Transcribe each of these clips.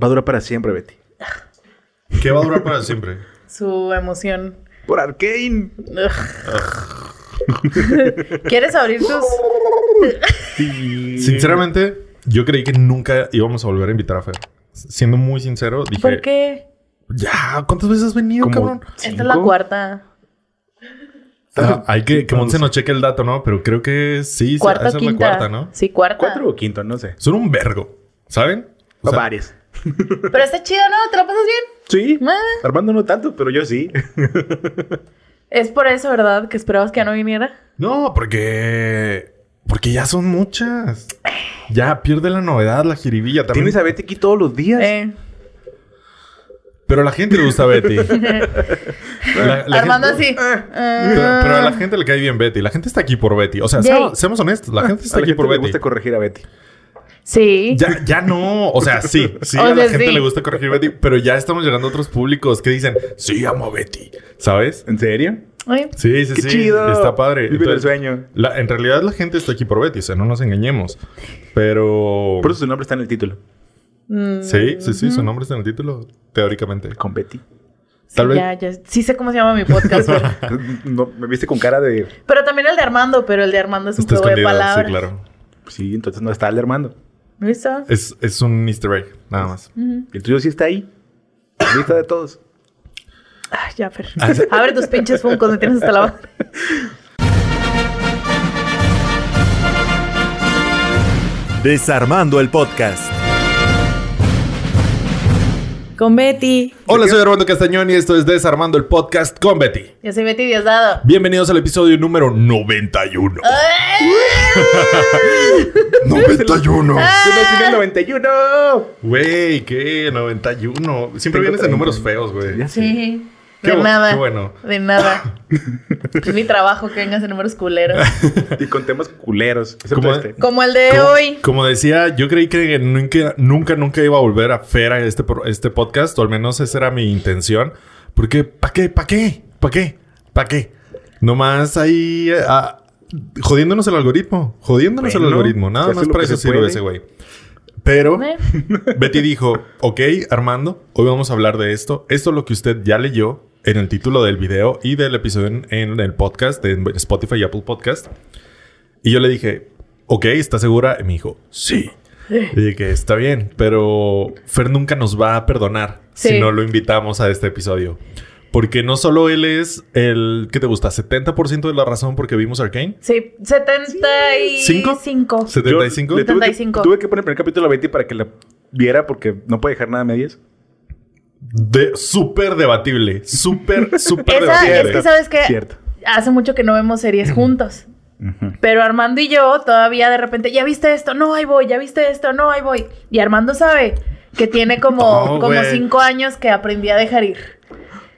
Va a durar para siempre, Betty. ¿Qué va a durar para siempre? Su emoción. Por Arkane. ¿Quieres abrir tus...? Sinceramente, yo creí que nunca íbamos a volver a invitar a Fer. Siendo muy sincero, dije... ¿Por qué? Ya, ¿cuántas veces has venido, Como- cabrón? Esta es la cuarta. Ah, hay que que Monse nos cheque el dato, ¿no? Pero creo que sí, Cuarta esa o es la quinta. cuarta, ¿no? Sí, cuarta. ¿Cuatro o quinto? No sé. Son un vergo, ¿saben? O sea, varias. Pero está chido, ¿no? ¿Te la pasas bien? Sí. Ah. Armando no tanto, pero yo sí. Es por eso, ¿verdad? Que esperabas que ya no viniera. No, porque... Porque ya son muchas. Ya pierde la novedad, la jiribilla también. Tienes a Betty aquí todos los días. Eh, Pero a la gente le gusta Betty. La- la Armando gente- así. Pero, pero a la gente le cae bien Betty. La gente está aquí por Betty. O sea, seamos, seamos honestos. La gente está a la aquí gente por le Betty. gusta corregir a Betty. Sí. Ya, ya no. O sea, sí. Sí, O a la gente sí. le gusta corregir Betty. Pero ya estamos llegando a otros públicos que dicen, sí, amo a Betty. ¿Sabes? ¿En serio? Ay, Sí, sí, ¡Qué sí. chido! Está padre. Vive el sueño. la- en realidad la gente está aquí por Betty. O sea, no nos engañemos. Pero... Por eso su nombre está en el título. mm, Sí, sí, sí. Su nombre está en el título. Teóricamente. Con Betty. Tal vez... Ya, ya. Sí sé cómo se llama mi podcast. pero... No, me viste con cara de... pero también el de Armando. Pero el de Armando es un Está juego de palabras. Sí, claro. Sí, entonces no está el de Armando. ¿Listo? Es, es un easter egg. Nada más. El tuyo sí está ahí. Lista de todos. Ah, ya, Fer. Abre tus pinches funcos. Me tienes hasta la boca. Desarmando el podcast. Con Betty. Hola, soy Armando Castañón y esto es Desarmando el Podcast con Betty. Yo soy Betty Diosdado. Bienvenidos al episodio número 91. Ah. 91. ¡Yo nací en el 91! Güey, ¿qué? 91. Siempre vienes en 30. números feos, güey. Ya sé. Sí. De nada. qué bueno. De nada. es mi trabajo que vengas en números culeros. Y con temas culeros. ¿Cómo? este. Como el de Como, hoy. como decía, yo creí que nunca, nunca, nunca iba a volver a Fer a este, este podcast, o al menos esa era mi intención. Porque, ¿para qué? ¿Para qué? ¿Para qué? ¿Para qué? Nomás ahí ah, jodiéndonos el algoritmo. Jodiéndonos el algoritmo. Nada más para eso sirve ese güey. Pero. Betty dijo, ok, Armando, hoy vamos a hablar de esto. Esto es lo que usted ya leyó en el título del video y del episodio en, en el podcast de Spotify y Apple Podcast. Y yo le dije, ok, ¿está segura? Y me dijo, sí. Y dije, está bien, pero Fer nunca nos va a perdonar Sí. si no lo invitamos a este episodio. Porque no solo él es el, ¿qué te gusta? ¿70% de la razón porque vimos Arcane? Sí, 75. ¿Cinco? Yo ¿75? le tuve, que, 75. tuve que poner el primer capítulo a Betty para que la viera porque no puede dejar nada a medias. De, súper debatible. Súper, súper Esa, debatible. es que sabes que Cierto. hace mucho que no vemos series juntos. Pero Armando y yo todavía de repente, ¿ya viste esto? No, ahí voy, ¿ya viste esto? No, ahí voy. Y Armando sabe que tiene como, No, como cinco años que aprendí a dejar ir.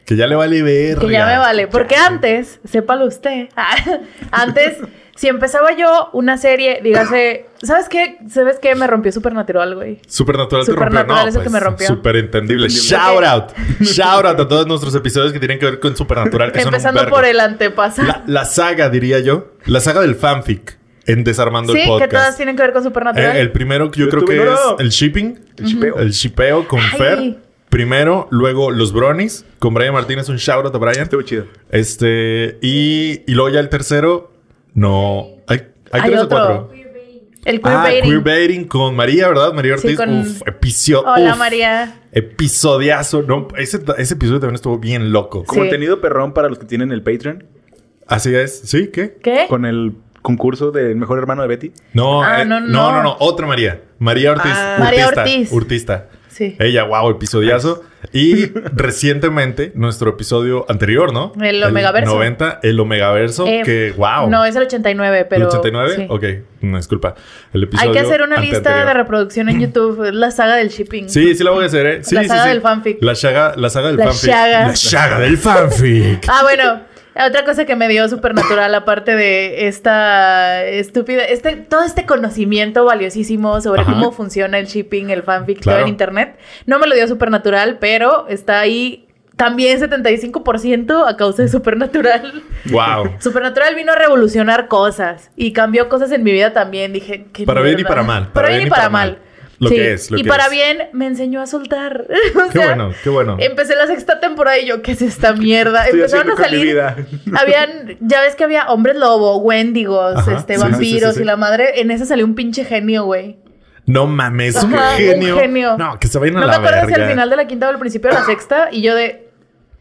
Que ya le vale ver. Que ya me vale. Porque antes, sépalo usted, antes, si empezaba yo una serie, dígase, ¿sabes qué? ¿Sabes qué? Me rompió Supernatural, güey. Supernatural te rompió. Supernatural No, es el que pues, me rompió. Súper entendible. Shout out. Shout out a todos nuestros episodios que tienen que ver con Supernatural. Que son un Empezando por el antepasado. La, la saga, diría yo. La saga del fanfic en Desarmando sí, el que Podcast. todas tienen que ver con Supernatural. Eh, el primero que yo Yo creo tuve que es el shipping. El shipeo. El shipeo con Ay. Fer. Primero, luego los Bronies con Brian Martínez. Un shout out a Brian. Estuvo chido. Este, y, y luego ya el tercero, no. ¿Hay, hay, Hay tres otro. o cuatro? El queer ah, baiting. queerbaiting con María, ¿verdad? María Sí, Ortiz. con- Uf, episodio. Hola, uf, María. Episodiazo. No, ese, ese episodio también estuvo bien loco. Sí. contenido perrón para los que tienen el Patreon. Así es. ¿Sí? ¿Qué? ¿Qué? Con el concurso del mejor hermano de Betty. No, Ah, eh, no, no, no. no, no, Otra María. María Ortiz. Ah. María Urtista, Ortiz. Urtista. Sí. Ella, wow, episodiazo. Y recientemente, nuestro episodio anterior, ¿no? El Omegaverso. 90, el Omegaverso, Eh, que wow. No, es el 89, pero. ¿El 89? sí. Ok, no, disculpa. El episodio Hay que hacer una lista de reproducción en YouTube. Es la saga del shipping. Sí, sí la voy a hacer, ¿eh? Sí, La saga sí. del fanfic. La saga, la saga del La fanfic. saga. La saga del fanfic. Ah, bueno. Otra cosa que me dio supernatural, aparte de esta estúpida, este, todo este conocimiento valiosísimo sobre Ajá. cómo funciona el shipping, el fanfic, Claro. todo en internet, no me lo dio supernatural, pero está ahí también 75% a causa de supernatural. wow. Supernatural vino a revolucionar cosas y cambió cosas en mi vida también. Dije, qué Para bien y para mal, Para, bien y para, mal. Lo Sí. que es. Lo y que para es. bien me enseñó a soltar. O Qué sea, bueno, qué bueno. Empecé la sexta temporada y yo, ¿qué es esta mierda? Estoy Empezaron a haciendo con mi salir. vida. Habían, ya ves que había hombres lobo, wendigos, Ajá, este, sí, vampiros sí, sí, sí. y la madre. En ese salió un pinche genio, güey. No mames, un Ajá, un genio. genio. No, que se vayan a No me la acuerdo si al final de la quinta o al principio de la sexta. Y yo de,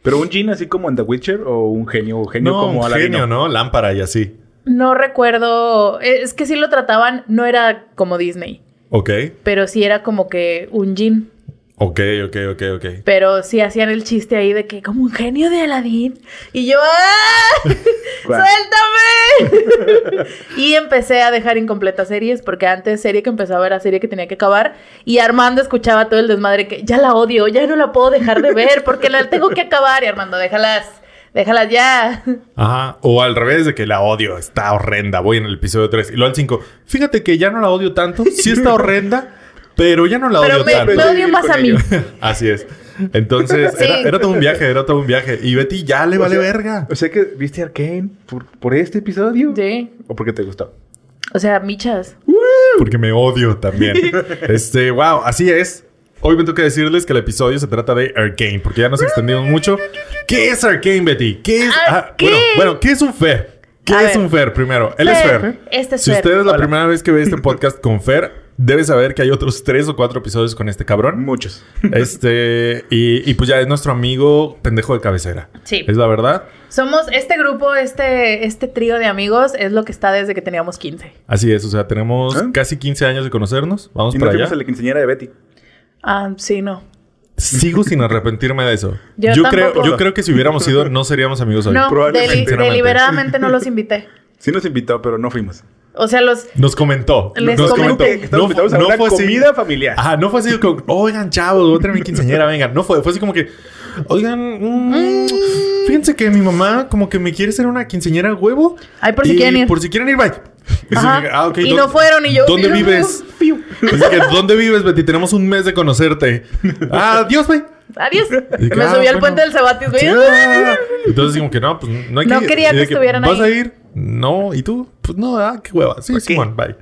Pero un Jin así como en The Witcher o un genio, genio No, como un Aladino. genio, ¿no? Lámpara y así. no recuerdo. Es que sí lo trataban, no era como Disney. Ok, Pero sí era como que un Jin. ok, ok, ok, ok. Pero sí hacían el chiste ahí de que como un genio de Aladdin. Y yo, ¡ah! ¡Suéltame! y empecé a dejar incompletas series, porque antes serie que empezaba era serie que tenía que acabar. Y Armando escuchaba todo el desmadre que ya la odio, ya no la puedo dejar de ver, porque la tengo que acabar. Y Armando, déjalas, déjalas ya. Ajá, o al revés de que la odio, está horrenda, voy en el episodio 3 y luego al 5. Fíjate que ya no la odio tanto, sí está horrenda, pero ya no la Pero odio me, tanto. me odio más a mí. Así es. Entonces, Sí. era, era todo un viaje, era todo un viaje. Y Betty ya le O vale sea- verga. O sea que viste Arkane por, por este episodio. Sí. ¿O porque te gustó? O sea, michas. Porque me odio también. este, wow, así es. Hoy me toca decirles que el episodio se trata de Arcane, porque ya nos extendimos mucho. ¿Qué es Arcane, Betty? ¿Qué es? Ah, bueno, bueno, ¿qué es un Fer? ¿Qué A es ver. un Fer primero? Él es Fer, Fer. este es si Fer. usted es la Hola. primera vez que ve este podcast con Fer, debe saber que hay otros tres o cuatro episodios con este cabrón. Muchos. Este, y, y pues ya es nuestro amigo pendejo de cabecera. Sí. Es la verdad. Somos este grupo, este, este trío de amigos, es lo que está desde que teníamos 15. Así es, o sea, tenemos ¿Ah? casi 15 años de conocernos. Vamos Y para nos allá. fuimos a la quinceañera de Betty. Ah, sí, no. Sigo sin arrepentirme de eso. Yo Yo, creo, yo creo que si hubiéramos ido, no seríamos amigos hoy. No, probablemente. deli- deliberadamente no los invité. Sí nos invitó, pero no fuimos. O sea, los... Nos comentó. Les nos invitados a una fue así- comida familiar. Ajá, no fue así como, oigan, chavos, voy a tener mi quinceañera, vengan. No fue, fue así como que, oigan, mm, fíjense que mi mamá como que me quiere hacer una quinceañera huevo. Ay, por si y quieren ir. Por si quieren ir, bye. Ajá. ah, Y ¿dó- no fueron, y yo- ¿Dónde vives? Así que, ¿dónde vives, Betty? Tenemos un mes de conocerte. Ah, adiós, güey. Adiós. Que, Me ah, subí al bueno. puente del Cebatis, güey. Ah. Entonces, como que no, pues no hay No que ir. quería que estuvieran ¿Vas ahí. a ir? No. ¿Y tú? Pues no, ah, qué hueva. Sí. Simón, bye.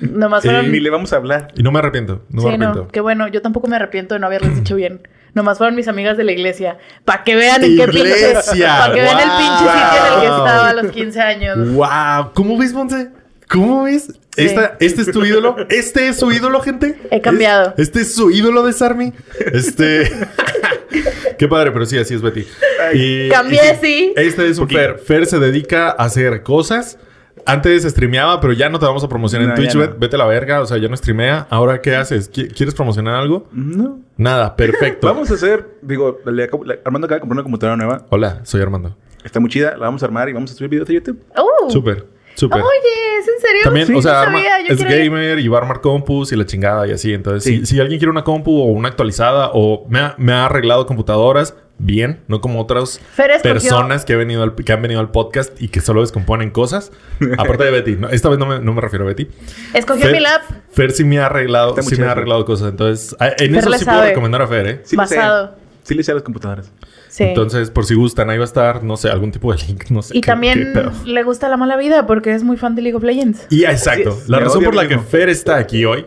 Nomás Sí. fueron... Ni le vamos a hablar. Y no me arrepiento. No me sí, no. arrepiento. Qué bueno. Yo tampoco me arrepiento de no haberles dicho bien. Nomás fueron mis amigas de la iglesia. Para que vean en qué pinche... Iglesia, Para que vean el pinche sitio en el que estaba a los 15 años. ¡Wow! ¿Cómo ves, Monse? ¿Cómo ves? Esta- ¿Este es tu ídolo? ¿Este es su ídolo, gente? He cambiado. ¿Es- ¿Este es su ídolo de Sarmi? Este... Qué padre, pero sí, así es Betty. Y- Cambié, y sí. Este es un Fer. Fer se dedica a hacer cosas. Antes streameaba, pero ya no te vamos a promocionar en No, Twitch. no. Bet- Vete a la verga, o sea, ya no streamea. Ahora, ¿qué haces? ¿Qui- ¿Quieres promocionar algo? No. Nada, perfecto. Vamos a hacer, digo, le acabo- le- Armando acaba de comprar una computadora nueva. Hola, soy Armando. Está muy chida, la vamos a armar y vamos a subir videos a YouTube. Oh. Súper, súper. Oye, ¿es en serio? También, Sí, o sea, no arma- sabía, yo es ir. gamer y va a armar compus y la chingada y así. Entonces, Sí. si, si alguien quiere una compu o una actualizada o me ha, me ha arreglado computadoras, bien, no como otras personas que, he venido al- que han venido al podcast y que solo descomponen cosas. Aparte de Betty. No, esta vez no me, no me refiero a Betty. Escogió Fer- mi lap Fer sí me ha arreglado, Está sí me ha arreglado cosas. Entonces, en Fer eso sí puedo sabe. recomendar a Fer, ¿eh? Sí le sé. basado. Sí le sé a las computadoras. Sí. Entonces, por si gustan, ahí va a estar, no sé, algún tipo de link, no sé. y qué- también qué le gusta la mala vida porque es muy fan de League of Legends. Y exacto. La Me razón por la lo que mismo. Fer está aquí hoy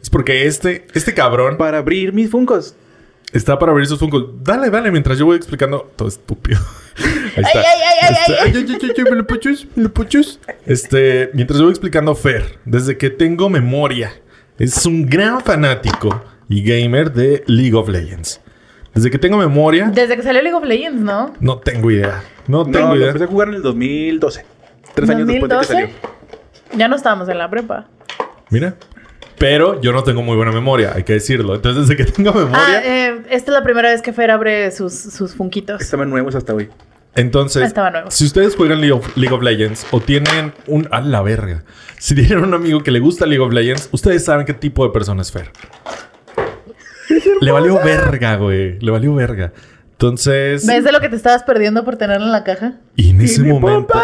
es porque este, este cabrón Para abrir mis funcos. está para abrir sus Funkos. Dale, dale, mientras yo voy explicando. Todo estúpido. Ahí está. Ay, ay, ay, ay, Este, ay. ay, ay, ay, ay, me lo puchus, me lo puchus. Este, mientras yo voy explicando Fer, desde que tengo memoria, es un gran fanático y gamer de League of Legends. Desde que tengo memoria, Desde que salió League of Legends, ¿no? no tengo idea. No tengo No, idea. empecé a jugar en el 2012. Tres años después de que 2012. salió. Ya no estábamos en la prepa. Mira. Pero yo no tengo muy buena memoria, hay que decirlo. Entonces, desde que tengo Ah, memoria, eh, esta es la primera vez que Fer abre sus, sus funquitos. Estaban nuevos hasta hoy. Entonces, Estaba nuevo. si ustedes juegan League of, League of Legends o tienen un... A la verga. Si tienen un amigo que le gusta League of Legends, ustedes saben qué tipo de persona es Fer. Le valió verga, güey. Le valió verga. Entonces... ¿Ves de lo que te estabas perdiendo por tenerlo en la caja? Y en ese ¡Tiene momento...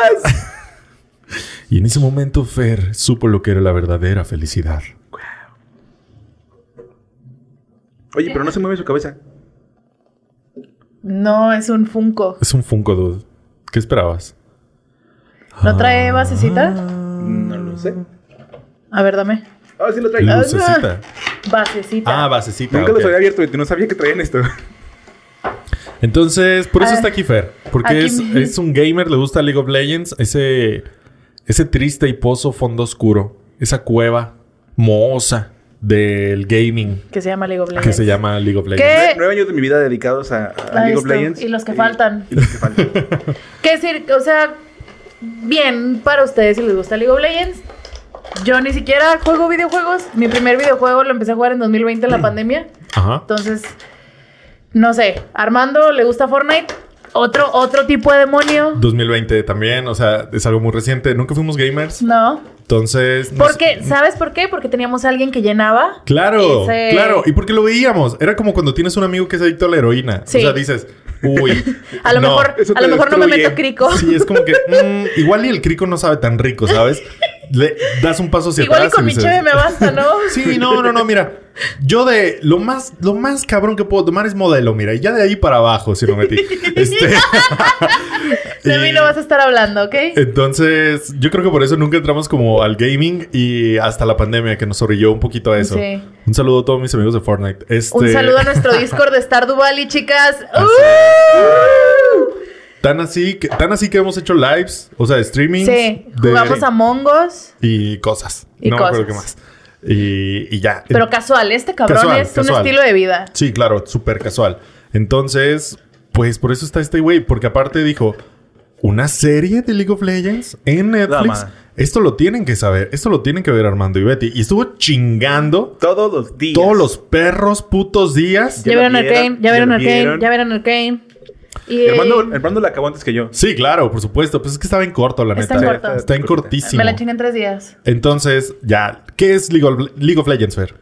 Y en ese momento Fer supo lo que era la verdadera felicidad. Oye, pero no se mueve su cabeza. No, es un Funko. Es un Funko, dude. ¿Qué esperabas? ¿No trae basecita? No lo sé. A ver, dame. Ah, sí lo trae. Ah. Basecita. Ah, basecita. Nunca ok. los había abierto, y no sabía que traían esto. Entonces, por eso Ah, está aquí Fer. Porque aquí es, es un gamer, le gusta League of Legends. Ese, ese triste y pozo fondo oscuro. Esa cueva mohosa del gaming Que se llama League of Legends. que se llama League of Legends. ¿Qué? Nueve, nueve años de mi vida dedicados a, League of Legends. y los que faltan. Y los que faltan. ¿Qué decir? O sea, bien para ustedes si les gusta League of Legends. Yo ni siquiera juego videojuegos. Mi primer videojuego lo empecé a jugar en 2020 en la pandemia. Ajá. Entonces, no sé. Armando le gusta Fortnite. Otro, otro tipo de demonio. 2020 también, o sea, es algo muy reciente. Nunca fuimos gamers. No. Entonces. no Porque, sé- ¿sabes por qué? Porque teníamos a alguien que llenaba. Claro, ese- claro. Y porque lo veíamos. Era como cuando tienes un amigo que es adicto a la heroína. Sí. O sea, dices, uy. A lo no. mejor, a lo mejor no me meto crico. Sí, es como que mm, igual y el crico no sabe tan rico, ¿sabes? Le das un paso hacia Igual y atrás. con mi dices, me basta, ¿no? Sí, no, no, no, mira. Yo de lo más, lo más cabrón que puedo tomar es modelo, mira, y ya de ahí para abajo, si no metí. Este. De mí no vas a estar hablando, ¿ok? Entonces, yo creo que por eso nunca entramos como al gaming y hasta la pandemia que nos orilló un poquito a eso. Sí. Un saludo a todos mis amigos de Fortnite. Este, Un saludo a nuestro Discord de Stardew Valley, chicas. ¡Uh! Tan así, que, tan así que hemos hecho lives, o sea, streaming. Sí, jugamos a Mongos, Y cosas. Y no me acuerdo qué cosas. más. Y, y ya. pero casual. Este cabrón Casual, es casual. un estilo de vida. Sí, claro, súper casual. Entonces, pues por eso está este güey, porque aparte dijo, una serie de League of Legends en Netflix. Dama. Esto lo tienen que saber, esto lo tienen que ver Armando y Betty. Y estuvo chingando Todos los días. todos los perros putos días. Ya, Ya vieron Arcane, ya vieron Arcane, ya vieron Arcane. Y Armando, Armando la acabó antes que yo. Sí, claro, por supuesto. Pues es que estaba en corto, la Está neta. en corto. Está en cortísimo. me la chingué en tres días. Entonces, ya, ¿qué es League of, League of Legends, Fer?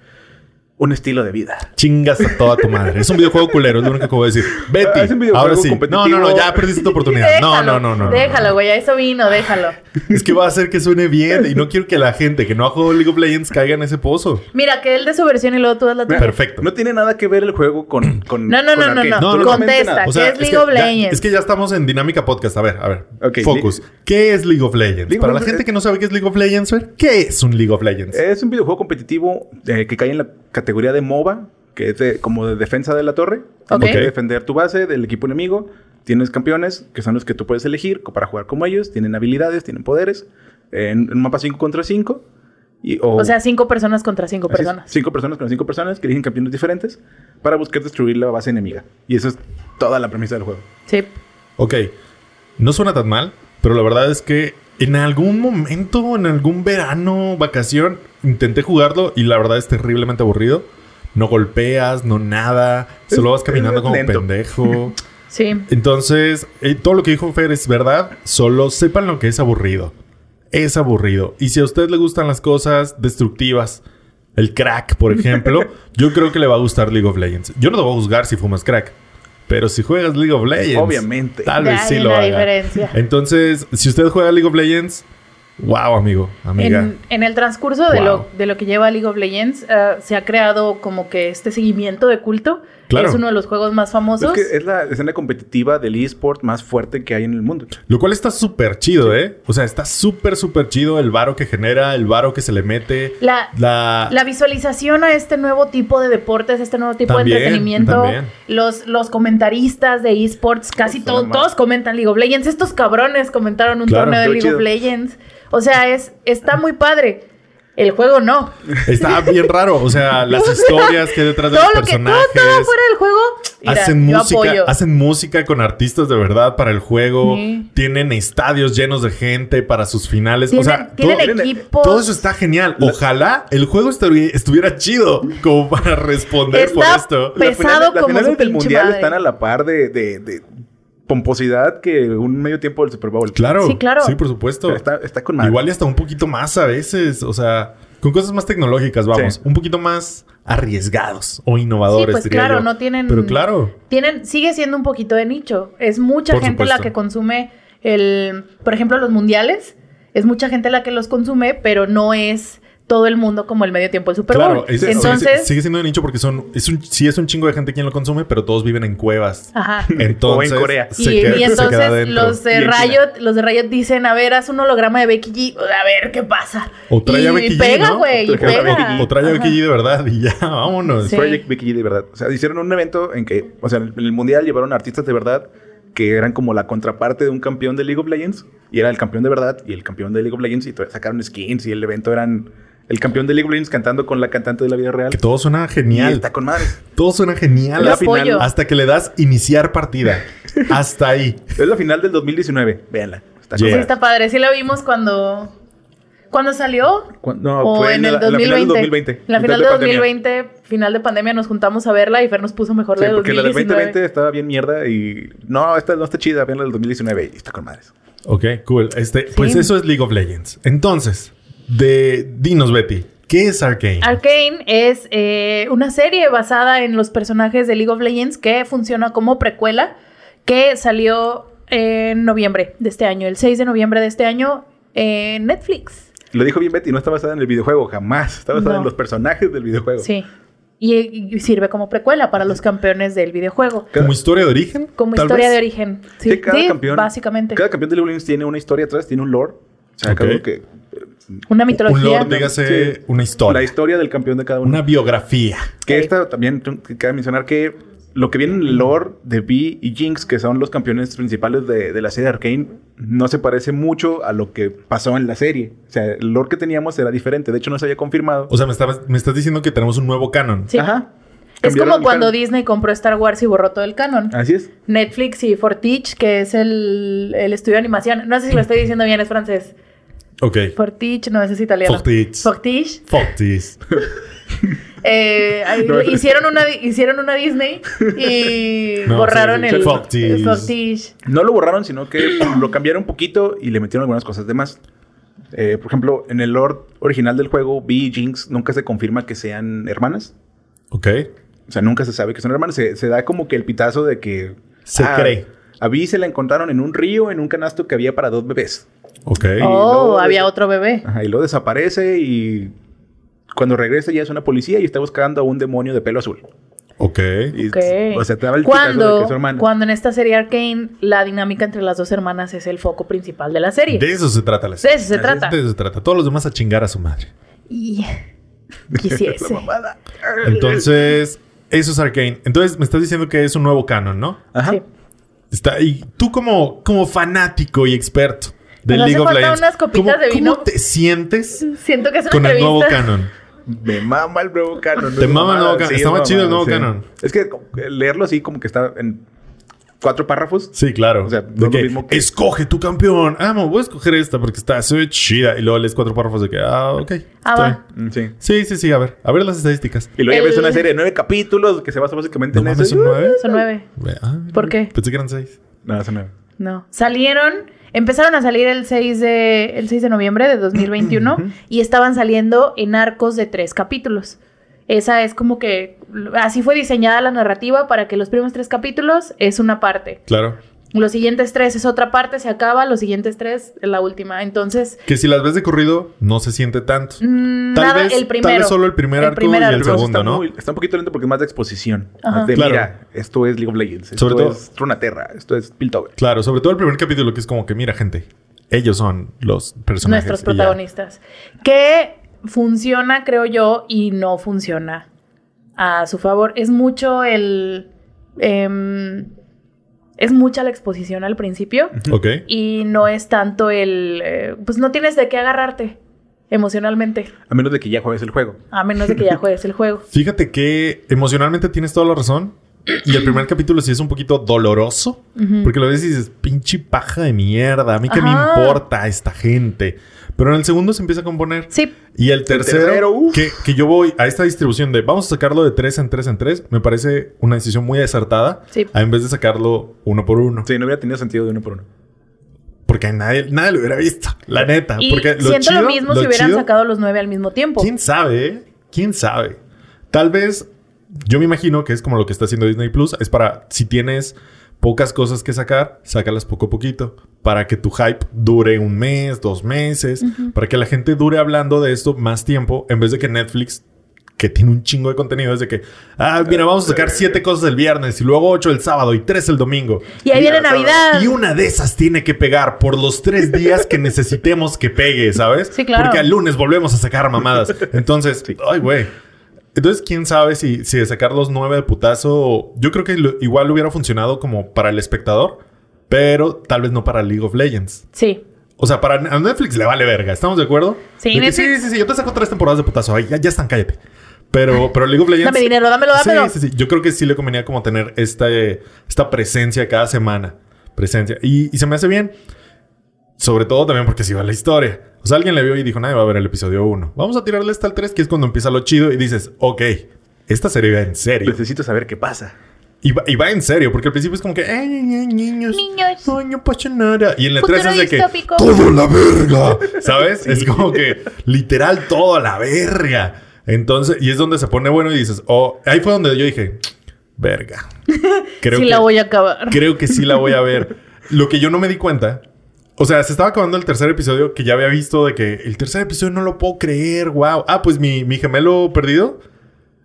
Un estilo de vida. Chingas a toda tu madre. Es un videojuego culero, es lo único que voy a decir. Betty, Ah, es un videojuego ahora sí. No, no, no, ya perdiste tu oportunidad. No, no, no, no. no. Déjalo, güey, a eso vino, déjalo. Es que va a hacer que suene bien y no quiero que la gente que no ha jugado League of Legends caiga en ese pozo. Mira, que él de su versión y luego tú das la tuya. Perfecto. No tiene nada que ver el juego con. con No, no, con no, no, no. No, no, Absolutamente Contesta. O sea, ¿Qué es League que of ya- Legends? es que ya estamos en Dinámica Podcast. A ver, a ver. Ok, Focus. ¿Qué es League of Legends? League Para of la gente que no sabe qué es League of Legends, ¿qué es un League of Legends? Es un videojuego competitivo eh, que cae en la categoría de MOBA, que es de- como de defensa de la torre. Ok. Tienes que defender tu base del equipo enemigo. Tienes campeones, que son los que tú puedes elegir para jugar como ellos. Tienen habilidades, tienen poderes. En un mapa 5 contra 5. Y, O sea, cinco personas contra cinco Así es, personas. Cinco personas con cinco personas que eligen campeones diferentes para buscar destruir la base enemiga. Y eso es toda la premisa del juego. Sí. Ok, no suena tan mal, pero la verdad es que en algún momento, en algún verano, vacación, intenté jugarlo y la verdad es terriblemente aburrido. No golpeas, no nada, solo vas caminando como lento. pendejo. Sí. Entonces, eh, todo lo que dijo Fer es verdad, solo sepan lo que es aburrido. Es aburrido. Y si a usted le gustan las cosas destructivas, el crack, por ejemplo, yo creo que le va a gustar League of Legends. Yo no te voy a juzgar si fumas crack. Pero si juegas League of Legends, Obviamente. tal Ya vez sí hay lo una haga. diferencia. Entonces, si usted juega League of Legends, wow, amigo, amiga. En, en el transcurso de, lo, de lo que lleva League of Legends, eh, se ha creado como que este seguimiento de culto. Claro. Es uno de los juegos más famosos. Es que es la escena competitiva del eSport más fuerte que hay en el mundo. Lo cual está súper chido, ¿eh? O sea, está súper, súper chido el varo que genera, el varo que se le mete. La, La... la visualización a este nuevo tipo de deportes, este nuevo tipo También, de entretenimiento. también. Los, los comentaristas de esports, casi Pues, todos comentan League of Legends. Estos cabrones comentaron un Claro, torneo de League of. Legends. O sea, es, está muy padre. El juego no. Está bien raro. O sea, las historias que hay detrás de Todo los lo que todo, personajes. todo fuera del juego. mira, hacen yo música, apoyo. hacen música con artistas de verdad para el juego. Tienen estadios llenos de gente para sus finales. Tienen, o sea, todo, todo eso está genial. Ojalá el juego estuvi- estuviera chido como para responder por Está esto. Pesado finales- las como finales del mundial madre. están a la par de, de- de pomposidad que un medio tiempo del Super Bowl. Claro. Sí, claro. Sí, por supuesto. Está, está con madre. Igual y hasta un poquito más a veces. O sea, con cosas más tecnológicas, vamos. Sí. Un poquito más arriesgados o innovadores, Sí, pues diría claro, yo. no tienen- Pero claro. tienen, sigue siendo un poquito de nicho. Es mucha Por gente la que consume el, por ejemplo, los mundiales. Es mucha gente la que los consume, pero no es todo el mundo como el medio tiempo del Super Bowl. Claro, es- Entonces, sigue, sigue siendo de nicho porque son, es un, sí es un chingo de gente quien lo consume, pero todos viven en cuevas. ajá. Entonces, O en Corea. se Y, queda- y se queda entonces los de. Riot, los de Riot dicen, a ver, haz un holograma de Becky G, a ver qué pasa. O trae y a Becky G, pega, ¿no? güey, y pega. G. O trae a Becky. G de verdad y ya, vámonos. Sí. Project Becky G de verdad. O sea, hicieron un evento en que, o sea, en el mundial llevaron artistas de verdad que eran como la contraparte de un campeón de League of Legends. Y era el campeón de verdad y el campeón de League of Legends. Y sacaron skins y el evento eran el campeón de League of Legends cantando con la cantante de la vida real. Que todo suena Y genial. está con madres. Todo suena genial. La final- apoyo. Hasta que le das iniciar partida. Hasta ahí. Es la final del 2019. Véanla. Está Yeah. Sí, está padre. Sí la vimos cuando... ¿Cuándo salió? No, o fue en la- el la final 2020. del 2020. La final de de pandemia. 2020, final de pandemia, nos juntamos a verla y Fer nos puso mejor Sí, la de porque la del 2019. 2020 estaba bien mierda y... No, esta no está chida. Vean la del 2019 y está con madres. Ok, cool. Este, Pues eso es League of Legends. Entonces, de dinos, Betty, ¿qué es Arcane? Arcane es eh, una serie basada en los personajes de League of Legends que funciona como precuela, que salió en noviembre de este año, el 6 de noviembre de este año en Netflix. Lo dijo bien Betty, no está basada en el videojuego, jamás. Está basada No. en los personajes del videojuego. Sí. Y, y sirve como precuela para los campeones del videojuego. ¿Como historia de origen? Como historia vez? de origen. Sí, Sí, cada sí, campeón. básicamente. Cada campeón de League of Legends tiene una historia atrás, tiene un lore. O sea, Ok. cada uno que. Una Un mitología. lore, dígase, Sí. una historia. La historia del campeón de cada uno. Una biografía. Que esta también que cabe mencionar que lo que viene en el lore de Vi y Jinx, que son los campeones principales de, de la serie Arcane, no se parece mucho a lo que pasó en la serie. O sea, el lore que teníamos era diferente. De hecho, no se había confirmado. O sea, me, estabas- me estás diciendo que tenemos un nuevo canon. Sí. Ajá. Es como cuando canon. Disney compró Star Wars y borró todo el canon. Así es. Netflix y Fortich, que es el, el estudio de animación. No sé si lo estoy diciendo bien, es francés. Ok. Fortich, no, ese es italiano. Fortich. Fortich. This. Eh, ahí No. hicieron, una, hicieron una Disney y No, borraron sí, sí. el Fortich. el Fortich. No lo borraron, sino que lo cambiaron un poquito y le metieron algunas cosas de más. Eh, por ejemplo, en el lore original del juego, Vi y Jinx nunca se confirma que sean hermanas. Ok. O sea, nunca se sabe que son hermanas. Se, se da como que el pitazo de que... Se cree. A Vi se la encontraron en un río, en un canasto que había para dos bebés. Ok. Oh, luego- había otro bebé. Ajá, y luego desaparece y... Cuando regresa ya es una policía y está buscando a un demonio de pelo azul. Ok. Y, Ok. O sea, te daba el de que Cuando, es su hermana. cuando en esta serie Arcane la dinámica entre las dos hermanas es el foco principal de la serie. De eso se trata la De serie. eso se trata. De eso se trata. Todos los demás a chingar a su madre. Y quisiese. La mamada. Entonces, eso es Arcane. Entonces, me estás diciendo que es un nuevo canon, ¿no? Ajá. Sí. Está, y tú como, como fanático y experto de League of falta Legends, unas copitas ¿cómo, de vino. ¿cómo te sientes Siento que es una con el nuevo canon? Me mama el nuevo canon. Te es mama el nuevo canon. sí, Está es más chido el nuevo sí. canon. Es que leerlo así como que está en cuatro párrafos. Sí, claro. O sea, no es lo que, mismo que- Escoge tu campeón. Ah, me voy a escoger esta porque está se ve chida. Y luego lees cuatro párrafos de que, ah, ok. Ah, va. Mm, Sí. Sí, sí, sí. A ver. A ver las estadísticas. Y luego ya ves una serie de nueve capítulos que se basa básicamente ¿No en mames, eso. son nueve? Son nueve. Ah, ¿Por qué? Pensé que eran seis. No, son nueve. No. Salieron, empezaron a salir el 6 de, el 6 de noviembre de 2021 y estaban saliendo en arcos de tres capítulos. Esa es como que, así fue diseñada la narrativa para que los primeros tres capítulos es una parte. Claro. Los siguientes tres es otra parte, se acaba, los siguientes tres es la última. Entonces, Que si las ves de corrido, no se siente tanto. mm, Tal nada, vez- el primero. tal vez solo el primer arco y el arco. segundo. está, ¿no? muy- está un poquito lento porque es más de exposición. Ajá. Más de, Claro. mira, esto es League of Legends. Esto Sobre todo- es Runaterra. Esto es Piltover. Claro, sobre todo el primer capítulo que es como que, mira, gente, ellos son los personajes. nuestros protagonistas. Que funciona, creo yo, y no funciona a su favor. Es mucho el... em, es mucha la exposición al principio Ok. y no es tanto el... eh, pues no tienes de qué agarrarte emocionalmente, A menos de que ya juegues el juego. a menos de que ya juegues el juego. Fíjate que emocionalmente tienes toda la razón. Y el primer capítulo sí es un poquito doloroso. Porque lo ves y dices, pinche paja de mierda. A mí que me importa esta gente. Pero en el segundo se empieza a componer. Sí, Y el tercero, que, que yo voy a esta distribución de vamos a sacarlo de 3 en 3 en 3, me parece una decisión muy acertada. Sí. a En vez de sacarlo uno por uno. Sí, no hubiera tenido sentido de uno por uno. Porque nadie, nadie lo hubiera visto. La neta. y porque lo siento chido- lo mismo lo si hubieran chido- sacado los nueve al mismo tiempo. ¿Quién sabe? eh? ¿Quién sabe? Tal vez, yo me imagino que es como lo que está haciendo Disney Plus. Es para si tienes pocas cosas que sacar, sácalas poco a poquito. Para que tu hype dure un mes, dos meses. Para que la gente dure hablando de esto más tiempo. En vez de que Netflix, que tiene un chingo de contenido, es de que, ah, mira, vamos a sacar siete cosas el viernes y luego ocho el sábado y tres el domingo. Y ahí viene Navidad. Y una de esas tiene que pegar por los tres días que necesitemos que pegue, ¿sabes? Sí, claro. Porque al lunes volvemos a sacar mamadas. Entonces, ay, güey. Entonces, quién sabe si, si de sacar los nueve de putazo. Yo creo que lo- igual hubiera funcionado como para el espectador, pero tal vez no para League of Legends. Sí. O sea, para a Netflix le vale verga. ¿Estamos de acuerdo? Sí, De que sí, sí, sí. Yo te saco tres temporadas de putazo. Ay, ya, ya están, cállate. Pero, pero League of Legends. Dame dinero, dámelo, dámelo. Sí, sí, sí. Yo creo que sí le convenía como tener esta, esta presencia cada semana. Presencia. Y, y se me hace bien. Sobre todo también porque si va la historia. O sea, alguien le vio y dijo, nadie va a ver el episodio 1. Vamos a tirarle hasta el 3, que es cuando empieza lo chido. Y dices, ok, esta serie va en serio. Necesito saber qué pasa. Y va, y va en serio, porque al principio es como que, ay, ay, ay, niños. Niños. No pasa nada. Y en el Futuro 3 es de que, todo la verga. ¿Sabes? Es como que, literal, todo a la verga. Entonces, y es donde se pone bueno y dices, oh, ahí fue donde yo dije, verga. Creo sí que, la voy a acabar. Creo que sí la voy a ver. Lo que yo no me di cuenta. O sea, se estaba acabando el tercer episodio que ya había visto de que el tercer episodio no lo puedo creer, wow. Ah, pues mi, mi gemelo perdido,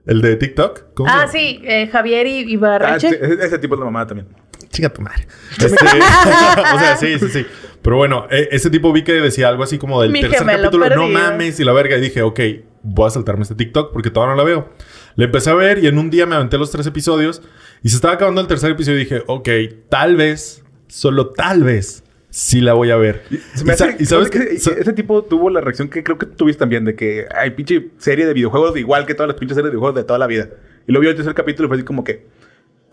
el de TikTok. ¿Cómo se Ah, sí, eh, Javier y Ah, Ibarreche. sí, ese ese tipo es la mamá también. Chinga tu madre. Este, o sea, sí, sí, sí. Pero bueno, e- ese tipo vi que decía algo así como del Mi tercer capítulo. No mames y la verga. Y dije, ok, voy a saltarme este TikTok porque todavía no la veo. Le empecé a ver y en un día me aventé los tres episodios. Y se estaba acabando el tercer episodio y dije, ok, tal vez, solo tal vez, sí la voy a ver. Se me y, sa- hace- y sabes que ese tipo tuvo la reacción que creo que tuviste también de que hay pinche serie de videojuegos igual que todas las pinches series de videojuegos de toda la vida. Y lo vio el tercer capítulo y fue así como que,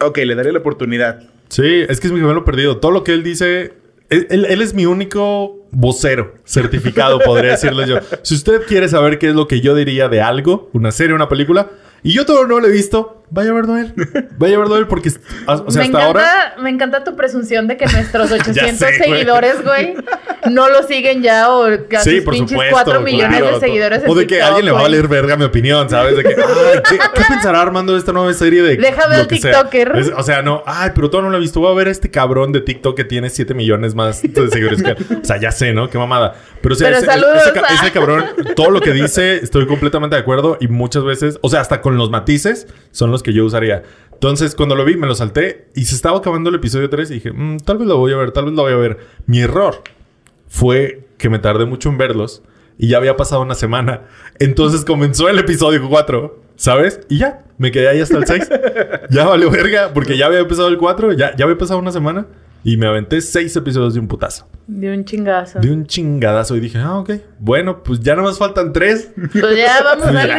ok, le daré la oportunidad. Sí, es que es mi gemelo perdido. Todo lo que él dice... Él, él- él es mi único vocero certificado, podría decirles yo. Si usted quiere saber qué es lo que yo diría de algo, una serie, una película, y yo todavía no lo he visto, vaya él. Vaya él porque, o sea, me, hasta encanta, ahora... me encanta tu presunción de que nuestros 800 sé, güey. seguidores, güey, no lo siguen ya o casi Sí, por pinches supuesto. 4 millones claro. de seguidores O de que TikTok, alguien le va a valer verga mi opinión, ¿sabes? De que, ay, ¿qué, qué pensará Armando de esta nueva serie de. Déjame al? TikToker. Es- o sea, no, ay, pero todo no lo he visto. Voy a ver a este cabrón de TikTok que tiene 7 millones más de seguidores. que- o sea, ya sé, ¿no? Qué mamada. Pero, o sea, Pero ese, saludos, ese ca- ah. ese cabrón, todo lo que dice, estoy completamente de acuerdo. Y muchas veces, o sea, hasta con los matices, son los que yo usaría. Entonces, cuando lo vi, me lo salté y se estaba acabando el episodio 3 y dije, "Mm, tal vez lo voy a ver, tal vez lo voy a ver. Mi error fue que me tardé mucho en verlos y ya había pasado una semana. Entonces comenzó el episodio 4, ¿sabes? Y ya, me quedé ahí hasta el 6. ya valió verga, porque ya había empezado el 4, ya, ya había pasado una semana y me aventé 6 episodios de un putazo. De un chingazo. De un chingadazo y dije, ah, ok, bueno, pues ya nomás faltan 3. Pues ya, vamos a darle.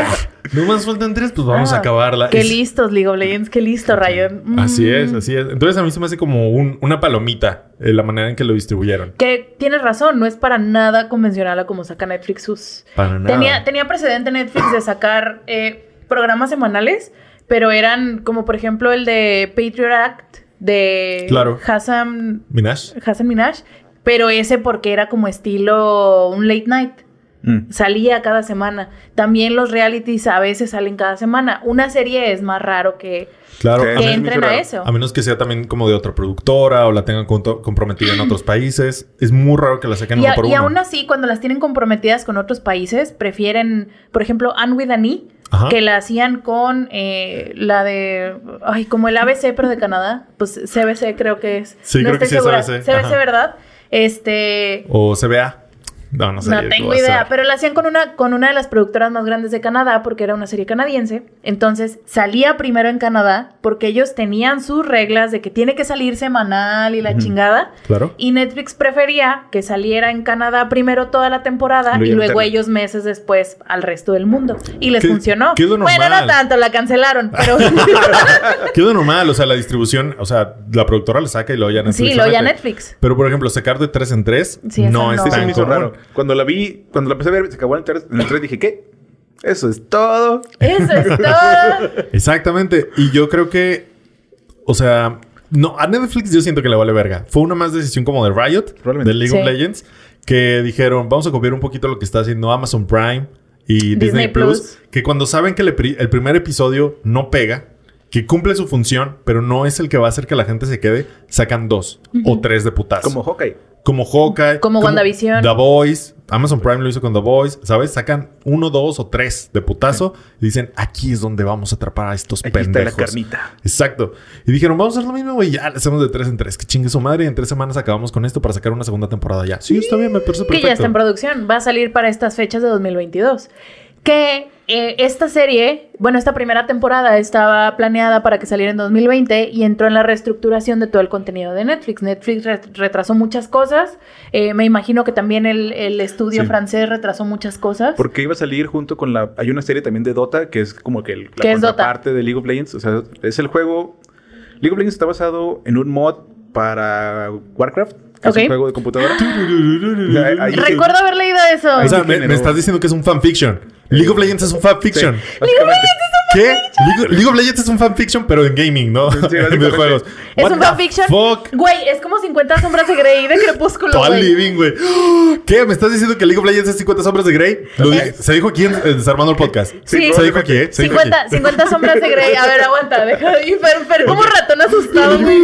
nomás faltan 3, pues vamos a Ah, acabarla. Qué listos, League of Legends, qué listo, Ryan. Mm. Así es, así es. Entonces a mí se me hace como un- una palomita eh, la manera en que lo distribuyeron. Que tienes razón, no es para nada convencional a como saca Netflix sus... Para nada. Tenía, tenía precedente Netflix de sacar eh, programas semanales, pero eran como por ejemplo el de Patriot Act de Claro. Hassan, Minash. Hassan Minaj, pero ese porque era como estilo un late night. Mm. Salía cada semana. También los realities a veces salen cada semana. Una serie es más raro que, Claro. A que men- entren a eso. A menos que sea también como de otra productora o la tengan comprometida en otros países. Es muy raro que la saquen Y, uno a- por y uno. aún así, cuando las tienen comprometidas con otros países, prefieren, por ejemplo, Anne with an E, Ajá. que la hacían con eh, la de, ay, como el ABC, pero de Canadá, pues CBC creo que es. Sí, creo que sí es ABC, CBC, ajá. ¿verdad? Este, O CBA. No, no sé. no tengo idea, pero la hacían con una, con una de las productoras más grandes de Canadá porque era una serie canadiense. Entonces salía primero en Canadá porque ellos tenían sus reglas de que tiene que salir semanal y la chingada. Claro. Y Netflix prefería que saliera en Canadá primero toda la temporada y luego ellos meses después al resto del mundo. Y les ¿Qué- funcionó. qué es lo bueno, normal? no tanto, la cancelaron, pero Quedó normal. O sea, la distribución... O sea, la productora la saca y luego ya Netflix sí, lo ya. Netflix. Pero, por ejemplo, sacar de tres en tres Sí, no es no. Tan raro. Cuando la vi, cuando la empecé a ver, se acabó en el 3, en el 3 dije, ¿qué? Eso es todo. Eso es todo. Exactamente. Y yo creo que... O sea... No, a Netflix yo siento que le vale verga. Fue una más decisión como de Riot, de League of. Legends, que dijeron, vamos a copiar un poquito lo que está haciendo Amazon Prime y Disney, Disney Plus, Plus. que cuando saben que el primer episodio no pega que cumple su función, pero no es el que va a hacer que la gente se quede, sacan dos o tres de putazo. Como Hawkeye. Como Hawkeye. Como WandaVision. The Voice. Amazon Prime lo hizo con The Voice. ¿Sabes? Sacan uno, dos o tres de putazo y dicen, aquí es donde vamos a atrapar a estos Aquí está la pendejos. carnita. Exacto. Y dijeron, vamos a hacer lo mismo, güey. Ya, le hacemos de tres en tres. Que chingue su madre. Y en tres semanas acabamos con esto para sacar una segunda temporada ya. Sí, está bien, me parece que perfecto. ya está en producción. Va a salir para estas fechas de 2022. Que eh, esta serie, bueno, esta primera temporada estaba planeada para que saliera en 2020 y entró en la reestructuración de todo el contenido de Netflix. Netflix re- retrasó muchas cosas. Eh, me imagino que también el, el estudio Sí. francés retrasó muchas cosas. Porque iba a salir junto con la... Hay una serie también de Dota que es como que el, la ¿Qué es Dota? contraparte de League of Legends. O sea, es el juego... League of Legends está basado en un mod para Warcraft. Que es un juego de computadora. Recuerdo haber leído eso. O sea, me, me estás diciendo que es un fanfiction. League of Legends es un fanfiction. Sí. ¿Qué? League, League of Legends es un fanfiction, pero en gaming, ¿no? Sí, en videojuegos. es What un fanfiction. Fuck. Güey, es como 50 sombras de Grey de Crepúsculo, Total güey. living, güey. ¿Qué? ¿Me estás diciendo que League of Legends es 50 sombras de Grey? Lo di- se dijo aquí en Desarmando el Podcast. Sí. Se dijo aquí, ¿eh? Se dijo 50, aquí. 50 sombras de Grey. A ver, aguanta. Deja de ir. Fer, Fer, como ratón asustado, güey.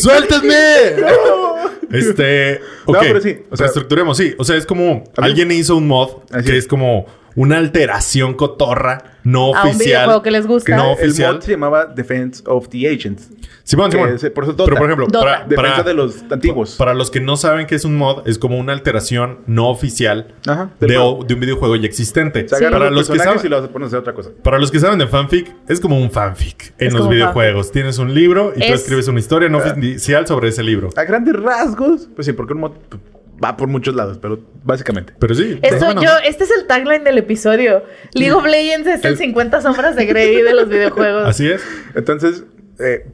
¡Suéltenme! Este. Ok. No, pero sí, o sea- reestructuremos, sí. O sea, es como. Alguien hizo un mod Así que es como una alteración cotorra no A un oficial. videojuego que les gusta. No El oficial. mod se llamaba Defense of the Agents. Simón, Simón. es- por eso es Dota. Pero por ejemplo, Dota. para, Defensa para- de los antiguos. para los que no saben qué es un mod, es como una alteración no oficial Ajá. de, o- un videojuego ya existente. Para los, los que saben, y los ponen a hacer otra cosa. Para los que saben de fanfic, es como un fanfic en Es los un videojuegos. Tienes un libro y tú Es- escribes una historia no oficial sobre ese libro. A grandes rasgos, pues sí, porque un mod pues, va por muchos lados, pero básicamente. Pero sí. Esto, bueno, yo, este es el tagline del episodio. League of Legends es el 50 sombras de Grey de los videojuegos. Así es. Entonces, eh,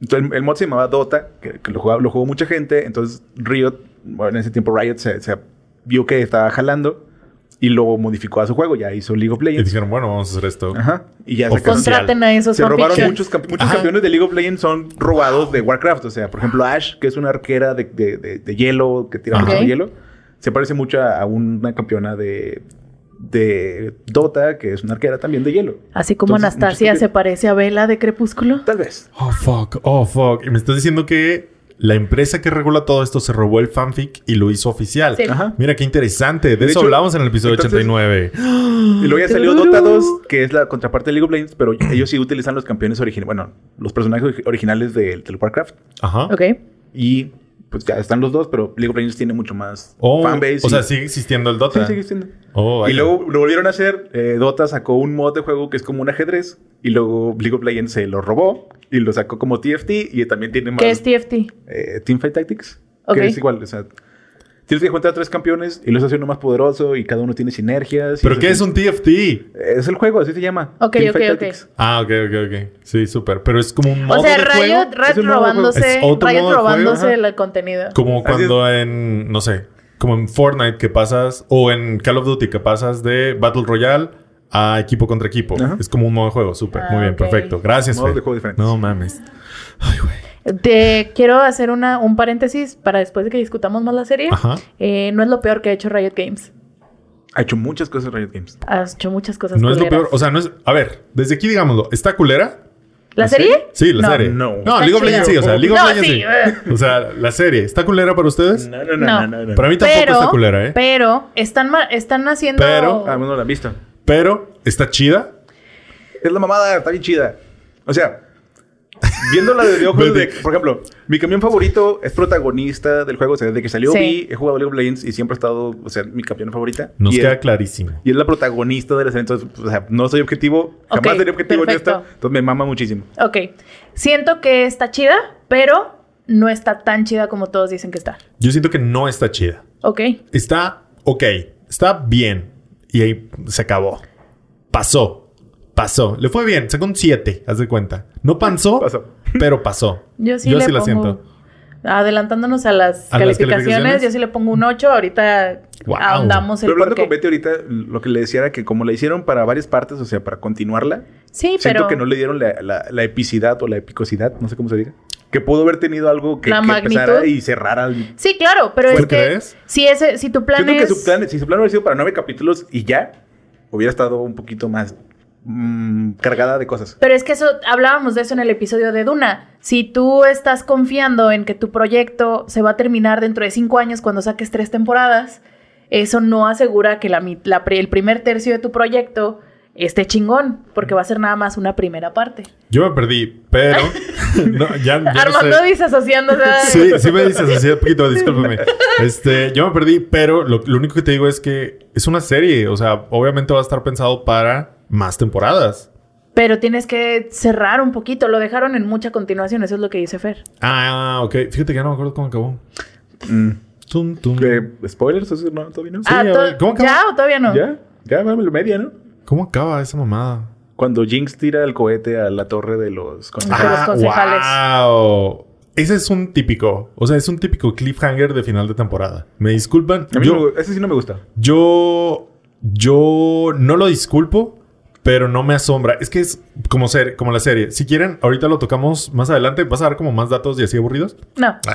entonces el, el mod se llamaba Dota, que, que lo, jugaba, lo jugó mucha gente. Entonces Riot, bueno, en ese tiempo Riot se, se vio que estaba jalando y lo modificó a su juego. Ya hizo League of Y Legends. dijeron, bueno, vamos a hacer esto. Ajá. Y ya Oficial. sacaron- Contraten a esos Se robaron muchos, camp- muchos campeones de League of Legends son robados de Warcraft. O sea, por ejemplo, Ash, que es una arquera de, de- de- de hielo, que tira mucho Ok. hielo, se parece mucho a una campeona de, de Dota, que es una arquera también de hielo. Así como Entonces, Anastasia se parece a Bella de Crepúsculo. Tal vez. Oh, fuck. Oh, fuck. Y me estás diciendo que la empresa que regula todo esto se robó el fanfic y lo hizo oficial. Sí. Ajá. Mira qué interesante. De, De eso hecho, hablamos en el episodio entonces- 89. Y luego ya salió Dota 2, que es la contraparte de League of Legends, pero ellos sí utilizan los campeones originales, bueno, los personajes ori- originales del del Warcraft. Ajá. Ok. Y pues ya están los dos, pero League of Legends tiene mucho más Oh, fanbase. o y- sea, sigue existiendo el Sí, Dota. sigue siendo. Oh, Y luego lo volvieron a hacer. eh, Dota sacó un mod de juego que es como un ajedrez. Y luego League of Legends se lo robó y lo sacó como TFT. Y también tiene más ¿Qué es TFT? eh, Teamfight Tactics. Ok. Que es igual. O sea, tienes que encontrar tres campeones y los hace uno más poderoso y cada uno tiene sinergias. ¿Pero qué es un TFT? Es el juego, así se llama. Ok, Teamfight ok, ok. Tactics. Ah, ok, ok, ok. Sí, súper. Pero es como un modo O sea, de Riot, juego. Riot Es un modo de juego. robándose, Es otro Riot modo de juego, robándose el contenido. Como cuando en, no sé, como en Fortnite que pasas, o en Call of Duty que pasas de Battle Royale a equipo contra equipo. Ajá. Es como un modo de juego, súper. Ah, Muy bien, ok. perfecto. Gracias, Modos Fer. de juego diferentes. No mames. Ay, güey. Te quiero hacer una, un paréntesis para después de que discutamos más la serie. Ajá. Eh, no es lo peor que ha hecho Riot Games. Ha hecho muchas cosas Riot Games. Has hecho muchas cosas No es lo peor. O sea, no es. A ver, desde aquí digámoslo. ¿Está culera? ¿La, ¿La serie? serie? Sí, la No. serie. No. No, League of. Legends sí. O sea, League of No, Legends sí. sí. O sea, la serie. ¿Está culera para ustedes? No, no, No. Para mí tampoco Pero, está culera, ¿eh? pero están, están haciendo... Pero- Ah, bueno, la han visto. Pero está chida. Es la mamada, está bien chida. O sea, viéndola desde ojos de, por ejemplo, mi camión favorito es protagonista del juego. O sea, desde que salió Sí. vi, he jugado League of Legends y siempre ha estado, o sea, mi campeón favorita. Nos y queda es, clarísimo. y es la protagonista de la serie. Entonces, o sea, no soy objetivo. Jamás seré objetivo perfecto. en esta. Entonces me mama muchísimo. Ok. Siento que está chida, pero no está tan chida como todos dicen que está. Yo siento que no está chida. Ok. Está ok. Está bien. Y ahí se acabó. Pasó. Pasó. Le fue bien. Sacó un 7, haz de cuenta. No pasó, Pasó. pero pasó. Yo sí Yo le sí la pongo... siento. Adelantándonos a las, ¿A las calificaciones, yo sí le pongo un 8. Ahorita Wow. ahondamos el Pero hablando porqué. con Betty ahorita, lo que le decía era que como la hicieron para varias partes, o sea, para continuarla, Sí, siento pero... que no le dieron la, la- la epicidad o la epicosidad, no sé cómo se diga. Que pudo haber tenido algo que, La que empezara y cerrara. el- Sí, claro, pero ¿Tú es que... crees? Si, ese, si tu plan Siento es... que su plan, si su plan hubiera sido para nueve capítulos y ya, hubiera estado un poquito más mm, cargada de cosas. Pero es que eso, hablábamos de eso en el episodio de Duna. Si tú estás confiando en que tu proyecto se va a terminar dentro de cinco años cuando saques tres temporadas, eso no asegura que la, la el primer tercio de tu proyecto esté chingón, porque va a ser nada más una primera parte. Yo me perdí, pero... no, ya, ya no Armando sé. dice asociándose. Sí, sí me así un poquito, discúlpame. Este, yo me perdí, pero lo, lo único que te digo es que es una serie. O sea, obviamente va a estar pensado para más temporadas. Pero tienes que cerrar un poquito. Lo dejaron en mucha continuación, eso es lo que dice Fer. Ah, ok. Fíjate que ya no me acuerdo cómo acabó. Mm. Tum, tum. ¿Spoilers? ¿Eso no, ¿Todavía no? ah, to- ¿cómo acaba? ¿ya o todavía no? ¿Ya? Ya, va a la media, ¿no? ¿Cómo acaba esa mamada? Cuando Jinx tira el cohete a la torre de los... De los concejales. wow. Ese es un típico. O sea, es un típico cliffhanger de final de temporada. Me disculpan. A mí Yo, no ese sí no me gusta. yo, yo no lo disculpo, pero no me asombra. Es que es como, ser, como la serie. Si quieren, ahorita lo tocamos más adelante. ¿Vas a dar como más datos y así aburridos? No.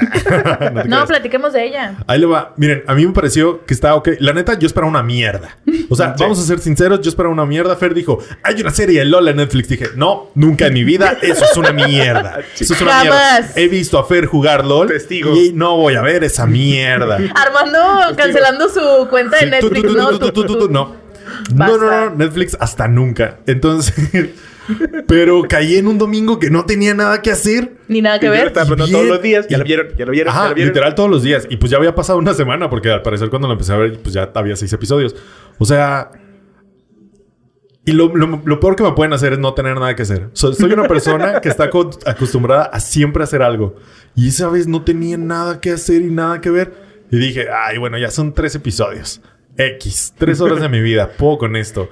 No te No, platiquemos de ella. Ahí le va. Miren, a mí me pareció que estaba ok. La neta, yo esperaba una mierda. O sea, vamos a ser sinceros, yo esperaba una mierda. Fer dijo, hay una serie de LOL en Netflix. Dije, no, nunca en mi vida. Eso es una mierda. Eso es una Jamás. mierda. He visto a Fer jugar LOL. Testigo. Y no voy a ver esa mierda. Armando cancelando su cuenta Sí, de Netflix. tú, tú, tú, no. No, Basta. no, no, Netflix hasta nunca. Entonces, pero caí en un domingo que no tenía nada que hacer. Ni nada que Y ver. estaba todos los días. Ya lo vieron, ya lo vieron, ya Ajá, lo vieron. literal todos los días. Y pues ya había pasado una semana, porque al parecer cuando lo empecé a ver, pues ya había seis episodios. O sea. Y lo, lo- lo peor que me pueden hacer es no tener nada que hacer. So- soy una persona que está co- acostumbrada a siempre hacer algo. Y esa vez no tenía nada que hacer y nada que ver. Y dije, ay, bueno, ya son tres episodios. X. Tres horas de mi vida. Puedo con esto.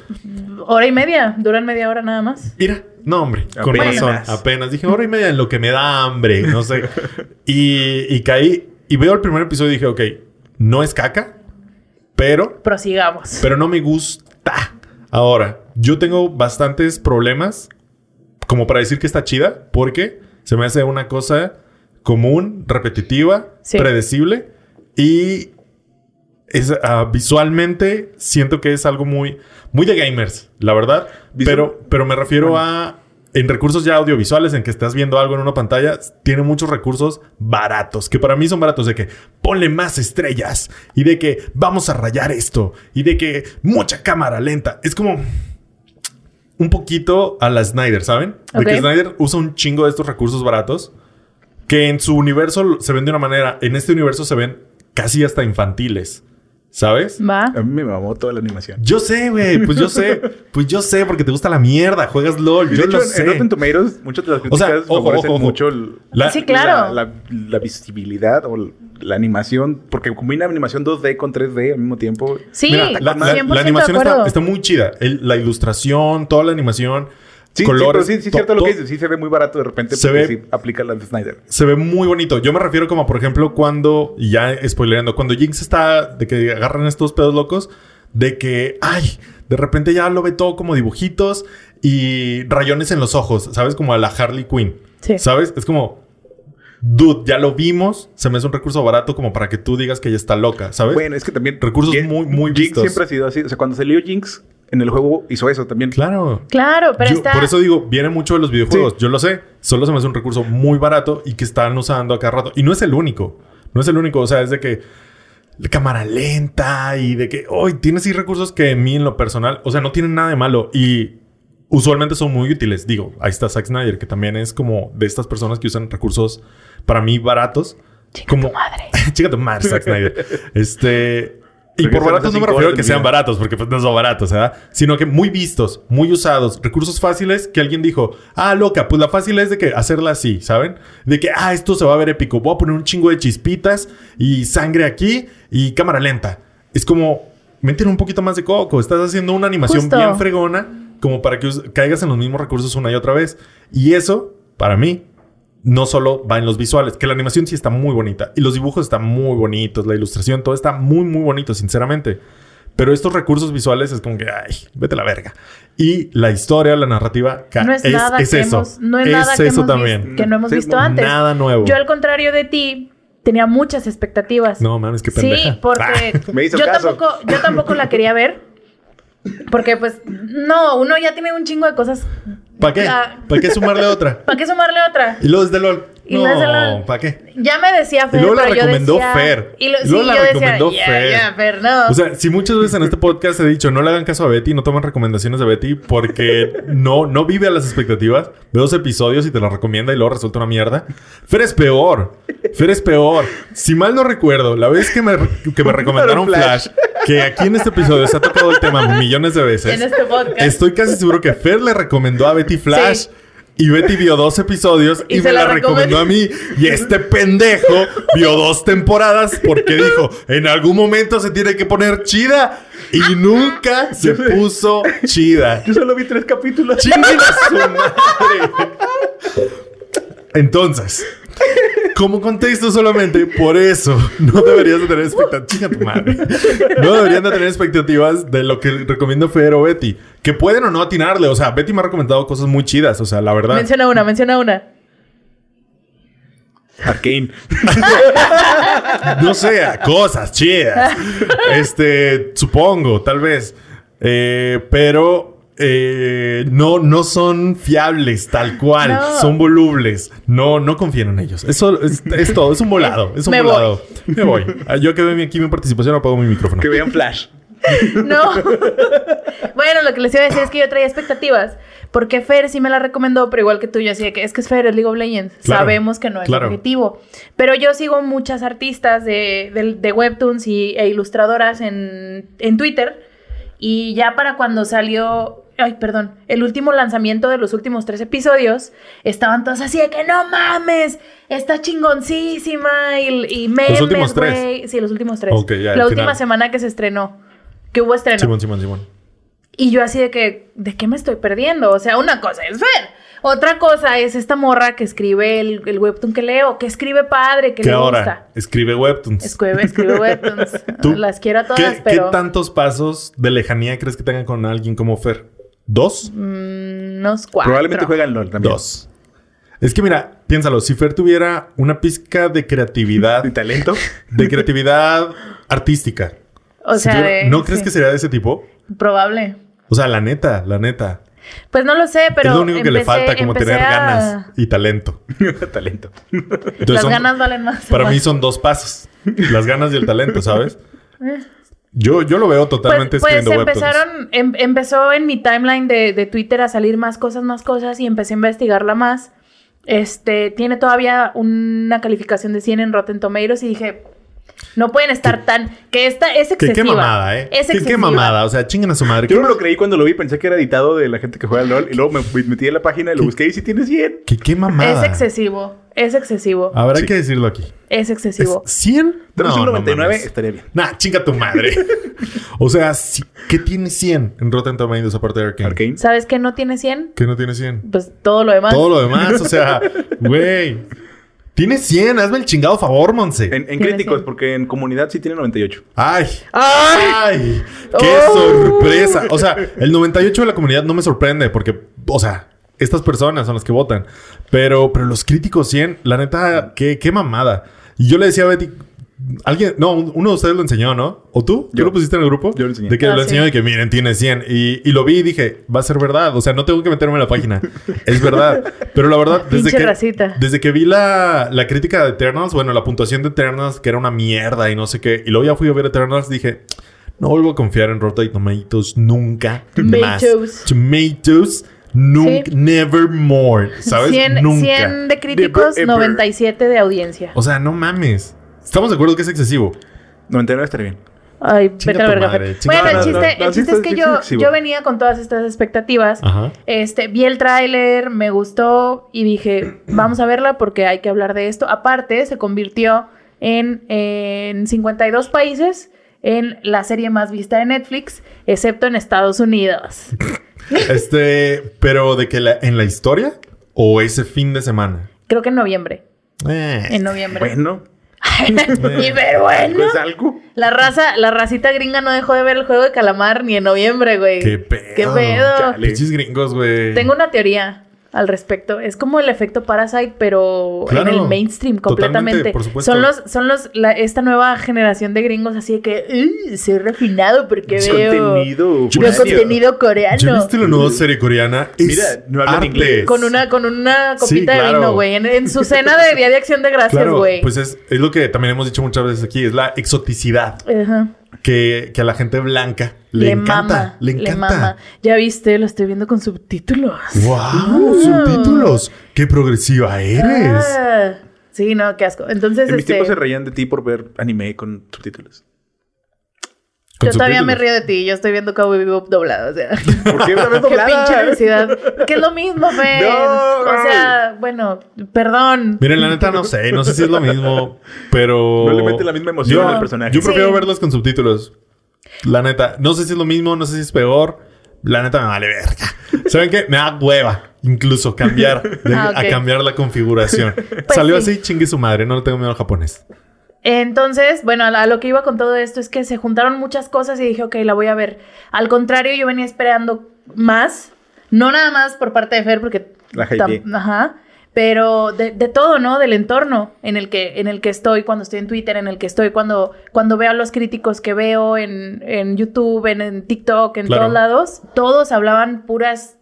Hora y media. Duran media hora nada más. Mira, no, hombre, con Apenas. razón. Apenas. Dije, hora y media en lo que me da hambre, no sé. y, y caí y veo el primer episodio y dije, ok, no es caca, pero, Prosigamos. pero no me gusta. Ahora, yo tengo bastantes problemas como para decir que está chida, porque se me hace una cosa común, repetitiva, Sí. predecible y es, ah, visualmente siento que es algo muy, muy de gamers, la verdad. Visual- Pero, pero me refiero a en recursos ya audiovisuales, en que estás viendo algo en una pantalla, tiene muchos recursos baratos, que para mí son baratos, de que ponle más estrellas y de que vamos a rayar esto y de que mucha cámara lenta. Es como un poquito a la Snyder, ¿saben? De Ok. que Snyder usa un chingo de estos recursos baratos que en su universo se ven de una manera, en este universo se ven casi hasta infantiles, ¿sabes? Va. A mí me mamó toda la animación. Yo sé, güey, pues yo sé, pues yo sé porque te gusta la mierda, juegas LOL, De yo hecho, lo en- sé. en Rotten Tomatoes, muchas de las O sea, críticas ojo, favorecen ojo, ojo. mucho La- Sí, claro. la, la- la visibilidad o la, animación, porque combina animación 2D con 3D al mismo tiempo. Sí, Mira, la, la- 100% la animación está, muy chida. El- la ilustración, toda la animación, Sí, colores. sí, pero sí, sí, to- cierto lo que dices. Sí se ve muy barato de repente Se ve- sí aplica la de Snyder. Se ve muy bonito. Yo me refiero como, por ejemplo, cuando, y ya spoilerando, cuando Jinx está, de que agarran estos pedos locos, de que, ay, de repente ya lo ve todo como dibujitos y rayones en los ojos, ¿sabes? Como a la Harley Quinn. Sí. ¿Sabes? Es como, dude, ya lo vimos, se me hace un recurso barato como para que tú digas que ella está loca, ¿sabes? Bueno, es que también... Recursos Jin- muy- muy Jinx vistos. siempre ha sido así. O sea, cuando salió Jinx en el juego hizo eso también. Claro. Claro, pero Yo- está. Por eso digo, viene mucho de los videojuegos. Sí. Yo lo sé. Solo se me hace un recurso muy barato y que están usando a cada rato. Y no es el único. No es el único. O sea, es de que la cámara lenta y de que hoy tienes sí recursos que en mí en lo personal, o sea, no tienen nada de malo y usualmente son muy útiles. Digo, ahí está Zack Snyder, que también es como de estas personas que usan recursos para mí baratos. Chica como tu madre. Chica tu madre, Zack Snyder. Este. Y por baratos no me refiero a que sean baratos, porque pues no son baratos, ¿verdad? Sino que muy vistos, muy usados, recursos fáciles que alguien dijo, ah, loca, pues la fácil es de que hacerla así, ¿saben? De que, ah, esto se va a ver épico, voy a poner un chingo de chispitas y sangre aquí y cámara lenta. Es como, meten un poquito más de coco, estás haciendo una animación Justo. bien fregona como para que caigas en los mismos recursos una y otra vez. Y eso, para mí, no solo va en los visuales, que la animación sí está muy bonita y los dibujos están muy bonitos, la ilustración, todo está muy, muy bonito, sinceramente. Pero estos recursos visuales es como que, ay, vete a la verga. Y la historia, la narrativa, No es, nada que eso. hemos, no es, nada que, eso hemos también. que no hemos Sí, visto antes. Nada nuevo. Yo al contrario de ti tenía muchas expectativas. No mames, qué pendeja. Sí, porque Me hizo yo caso. tampoco, yo tampoco la quería ver. Porque pues, no, uno ya tiene un chingo de cosas. ¿Para qué? Ah. ¿Para qué sumarle otra? ¿Para qué sumarle otra? Y luego es de LOL. Y luego No. ¿para qué? Ya me decía Fer, Y luego la pero yo recomendó decía- Fer. Y, lo- Y sí, luego la yo decía, recomendó ya, Fer. no. O sea, si muchas veces en este podcast he dicho no le hagan caso a Betty, no tomen recomendaciones de Betty porque no, no vive a las expectativas. Ve dos episodios y te la recomienda y luego resulta una mierda. Fer es peor. Fer es peor. Si mal no recuerdo, la vez que me, que me recomendaron Flash. Flash, que aquí en este episodio se ha tocado el tema millones de veces. en este podcast. Estoy casi seguro que Fer le recomendó a Betty Flash. Sí. Y Betty vio dos episodios y, Y me la, la recomendó a mí. Y este pendejo vio dos temporadas porque dijo, en algún momento se tiene que poner chida. Y nunca se puso chida. Yo solo vi tres capítulos. ¡Chinguen a su madre! Entonces, como contexto solamente, por eso no deberías de tener expectativas. Madre. No deberían de tener expectativas de lo que recomienda Fer o Betty. Que pueden o no atinarle. O sea, Betty me ha recomendado cosas muy chidas. O sea, la verdad. Menciona una, menciona una. Arcane. No sé, cosas chidas. Este, supongo, tal vez. Eh, pero eh, no, no son fiables tal cual. No. Son volubles. No, no confíen en ellos. Eso es, es todo. Es un volado. Es un Me voy. volado. Me voy. Ah, Yo que veo mi- aquí mi participación apago mi micrófono. Que vean Flash. No. bueno, lo que les iba a decir es que yo traía expectativas. Porque Fer sí me la recomendó, pero igual que tú, yo decía que es que es Fer, es League of Legends. Claro, Sabemos que no es claro. objetivo. Pero yo sigo muchas artistas de, de- de webtoons y, e ilustradoras en, en Twitter. Y ya para cuando salió, ay, perdón, el último lanzamiento de los últimos tres episodios, estaban todos así de que no mames, está chingoncísima. Y, y memes, últimos tres. Sí, los últimos tres. Ya, La última final. semana que se estrenó. Que hubo estreno. Simón, Simón, Simón. Y yo así de que, ¿de qué me estoy perdiendo? O sea, una cosa es ver. Otra cosa es esta morra que escribe el, el webtoon que leo, que escribe padre, que ¿Qué le ahora? gusta. Escribe webtoons. Escribe, escribe webtoons. ¿Tú? Las quiero a todas, ¿Qué, pero qué tantos pasos de lejanía crees que tengan con alguien como Fer? ¿Dos? mm, unos cuatro. Probablemente juegan LOL también. Dos. Es que mira, piénsalo, si Fer tuviera una pizca de creatividad, ¿Y talento? de creatividad artística, O si sea, tuviera- de- ¿no crees que sería de ese tipo? Probable. O sea, la neta, la neta. Pues no lo sé, pero es lo único que le falta, como tener a- ganas y talento. talento. Entonces Las son- ganas valen más. Para mí son dos pasos. Las ganas y el talento, ¿sabes? Yo, yo lo veo totalmente pues, pues escribiendo empezaron, em- empezó en mi timeline de, de Twitter a salir más cosas, más cosas y empecé a investigarla más. Este, tiene todavía una calificación de 100 en Rotten Tomatoes y dije, no pueden estar tan, que esta es Que excesiva. qué mamada, ¿eh? Es Que qué excesiva. mamada. O sea, chinguen a su madre. Yo no ¿Qué lo creí cuando lo vi. Pensé que era editado de la gente que juega LOL. Y luego me metí en la página y lo busqué y sí tiene 100. ¿Qué, qué mamada? Es excesivo, es excesivo, Habrá Sí. que decirlo aquí. es ¿Es excesivo. 100? Tenemos un No, no 99, mames. estaría bien. Nah, chinga tu madre. o sea, ¿qué tiene 100 en Rotten Tomatoes aparte de Arcane? Arcane. ¿Sabes qué no tiene 100? ¿Qué no tiene 100? Pues todo lo demás. Todo lo demás, o sea, güey. Tiene 100, hazme el chingado favor, Monse. En, críticos, 100. porque en comunidad sí tiene 98. Ay. ¡Ay! ¡Ay! ¡Qué Oh. sorpresa! O sea, el 98 de la comunidad no me sorprende porque, o sea, estas personas son las que votan. Pero, pero los críticos 100, la neta, qué, qué mamada. Y yo le decía a Betty, alguien, no, un- uno de ustedes lo enseñó, ¿no? ¿O tú? ¿Tú Yo. lo pusiste en el grupo? Yo lo enseñé. De que Ah, lo sí. enseñó y que miren, tiene 100. Y, y lo vi y dije, va a ser verdad. O sea, no tengo que meterme en la página. Es verdad. Pero la verdad, desde Pinche que, racita. desde que vi la, la crítica de Eternals, bueno, la puntuación de Eternals, que era una mierda y no sé qué. Y luego ya fui a ver Eternals, dije, no vuelvo a confiar en Rotten Tomatoes nunca más. Tomatoes. Tomatoes. Nunca, Sí. never more. ¿Sabes? 100, nunca. 100 de críticos, Never ever. 97 de audiencia. O sea, no mames. Estamos de acuerdo que es excesivo. 99 estaría bien. Ay, vete a la verga. madre, Fer. chinga Bueno, tu el madre. chiste, No, el sí chiste está- es que sí yo, excesivo. yo venía con todas estas expectativas. Ajá. Este, vi el tráiler, me gustó y dije, vamos a verla porque hay que hablar de esto. Aparte, se convirtió en, en 52 países en la serie más vista de Netflix, excepto en Estados Unidos. Este, pero de que la, en la historia o ese fin de semana. Creo que en noviembre. Eh, En noviembre. Bueno, y pero bueno. pues algo. La raza, la racita gringa no dejó de ver el juego de calamar ni en noviembre, güey. Qué pedo. Qué pedo. Chale. Pinches gringos, güey. Tengo una teoría. Al respecto. Es como el efecto Parasite, pero Claro, en el mainstream completamente. por supuesto. Son los, son los, la- esta nueva generación de gringos así de que "Uy, soy refinado porque veo, Contenido. veo contenido ¿Ya coreano. viste la nueva serie coreana? Es Mira, no hablan inglés. Con una, con una Sí, copita de claro. vino, güey. En, en su cena de Día de Acción de Gracias, Claro, güey. pues es, es lo que también hemos dicho muchas veces aquí, es la exoticidad Ajá. Que, que a la gente blanca le, encanta. mama, le encanta. mama. Ya viste, lo estoy viendo con subtítulos. ¡Wow! Subtítulos. ¡Qué progresiva eres! Ah, sí, no, qué asco. Entonces, En mis este, tiempos se reían de ti por ver anime con subtítulos. Yo todavía me río de ti. Yo estoy viendo Cowboy Bebop doblado, o sea. ¿Por qué vez Qué pinche necesidad. Que es lo mismo, Fer. No. O sea, bueno, perdón. Miren, la neta no sé, no sé si es lo mismo, pero... No le mete la misma emoción Yo- al personaje. Yo prefiero Sí. verlos con subtítulos. La neta, no sé si es lo mismo, no sé si es peor. La neta me vale verga. ¿Saben qué? Me da hueva incluso cambiar de- Ah, a cambiar la configuración. Salió sí. así, chingue su madre, no le tengo miedo al japonés. Entonces, bueno, a lo que iba con todo esto es que se juntaron muchas cosas y dije, ok, la voy a ver. Al contrario, yo venía esperando más. No nada más por parte de Fer, porque... La Ajá. Pero de, de todo, ¿no? Del entorno en el, que, en el que estoy, cuando estoy en Twitter, en el que estoy, cuando, cuando veo a los críticos que veo en, en YouTube, en, en TikTok, en Claro. todos lados. Todos hablaban puras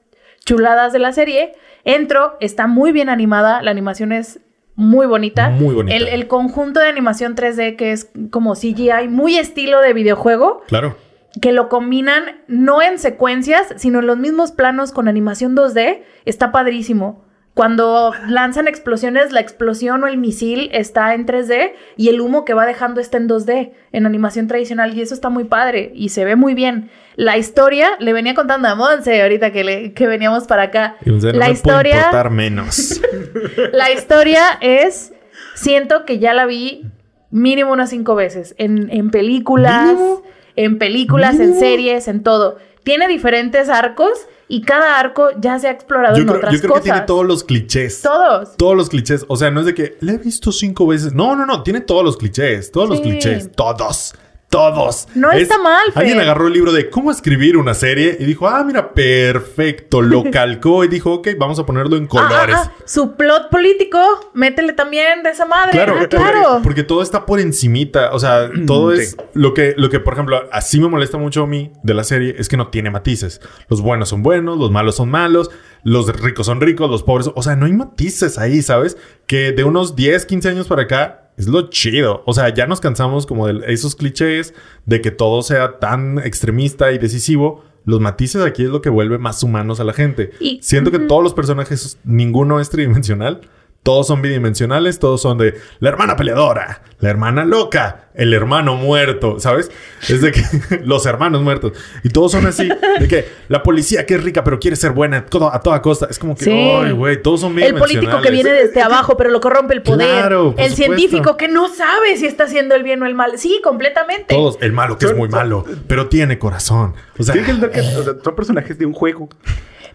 chuladas de la serie. Entro, está muy bien animada, la animación es muy bonita. Muy bonita. El, el conjunto de animación 3D que es como CGI, muy estilo de videojuego, Claro. que lo combinan no en secuencias, sino en los mismos planos con animación 2D, está padrísimo. Cuando lanzan explosiones, la explosión o el misil está en 3D y el humo que va dejando está en 2D, en animación tradicional, y eso está muy padre y se ve muy bien. La historia, le venía contando a Monse ahorita que, le- que veníamos para acá. Y, no la me historia... menos. La historia es, siento que ya la vi mínimo unas cinco veces, en, en películas, ¿Mínimo? en películas, en ¿Mínimo? series, en todo. Tiene diferentes arcos y cada arco ya se ha explorado Yo en creo, otras yo creo cosas. que tiene todos los clichés. Todos. Todos los clichés. O sea, no es de que le he visto cinco veces. No, no, no. Tiene todos los clichés. Todos los clichés. Todos. Todos. No está mal, Fer. Alguien agarró el libro de cómo escribir una serie y dijo, ah, mira, perfecto. Lo calcó y dijo, ok, vamos a ponerlo en Ah, colores. ah, ah, Su plot político, métele también de esa madre. Claro, Ah, porque- claro. Porque, todo está por encimita. O sea, todo Sí. es lo que, lo que, por ejemplo, así me molesta mucho a mí de la serie es que no tiene matices. Los buenos son buenos, los malos son malos, los ricos son ricos, los pobres. O sea, no hay matices ahí, ¿sabes? Que de unos 10, 15 años para acá es lo chido. O sea, ya nos cansamos como de esos clichés de que todo sea tan extremista y decisivo. Los matices aquí es lo que vuelve más humanos a la gente. Y- Siento que todos los personajes, ninguno es tridimensional. Todos son bidimensionales, todos son de la hermana peleadora, la hermana loca, el hermano muerto, ¿sabes? Es de que los hermanos muertos. Y todos son así, de que la policía que es rica pero quiere ser buena a toda- a toda costa. Es como que, Sí. ay, güey, todos son El político que viene desde abajo, pero lo corrompe el poder. Claro, por el supuesto. científico que no sabe si está haciendo el bien o el mal. Sí, completamente. Todos, el malo que es muy malo, pero tiene corazón. O sea, que que o sea, son personajes de un juego.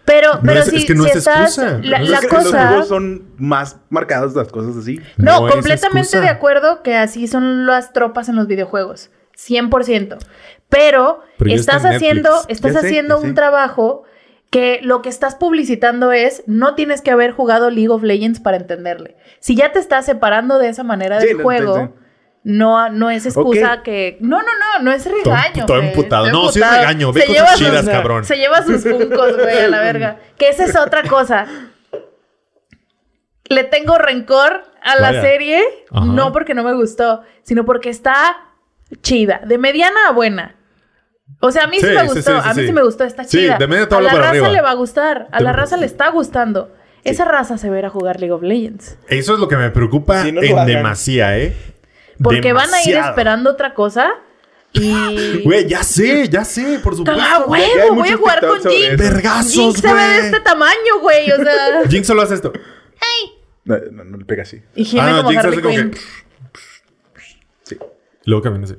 Pero, No pero es- si, es que no si es estás. excusa. La, No es la Es que cosa. son más marcadas las cosas así. No, completamente de acuerdo que así son las tropas en los videojuegos. 100%. Pero, Pero estás en haciendo, estás Ya haciendo sé. un trabajo que lo que estás publicitando es no tienes que haber jugado League of Legends para entenderle. Si ya te estás separando de esa manera Sí, del juego. No, no es excusa que. No, no, no, no es regaño. todo emputado. No, sí es regaño. Ve Se cosas lleva chidas, sus- cabrón. Se lleva sus funcos, güey, a la verga. Que esa es otra cosa. Le tengo rencor a la Vaya. serie, Ajá. no porque no me gustó, sino porque está chida, de mediana a buena. O sea, a mí sí, Sí, me gustó, sí, sí, a mí sí. sí me gustó, está Sí, chida. de media a la para raza arriba. le va a gustar, a De- la raza le está gustando. Esa raza se verá jugar League of Legends. Eso es lo que me preocupa no en demasía, ¿eh? Porque van a ir Demasiado. esperando otra cosa y... Güey, ya sé, ya sé, por supuesto. ¡Ah, huevo! Voy a jugar con Jinx. Vergazos, Jinx se ve de güey. este tamaño, güey. O sea... Jinx solo hace esto. No, no, no le pega así. Y Ah, no, como Jinx Harley hace como Quinn. que- Sí. Luego camina así.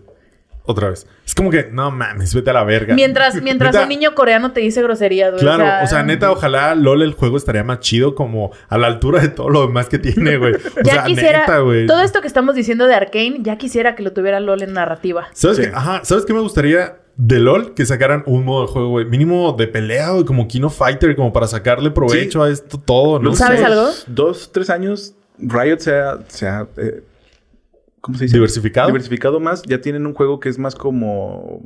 Otra vez. Es como que, no mames, vete a la verga. Mientras, mientras Neta, un niño coreano te dice groserías, güey. Claro, o sea, neta, ojalá LOL el juego estaría más chido como a la altura de todo lo demás que tiene, güey. O Ya sea, quisiera. neta, güey. todo esto que estamos diciendo de Arkane, ya quisiera que lo tuviera LOL en narrativa. ¿Sabes Sí. qué? Ajá, ¿sabes qué me gustaría? de LOL que sacaran un modo de juego, güey. Mínimo de pelea, güey, como Kino Fighter, como para sacarle provecho a esto todo, ¿no? ¿Sabes algo? Dos, tres años, Riot se ha, se ha, eh, ¿cómo se dice? ¿Diversificado? Diversificado más. Ya tienen un juego que es más como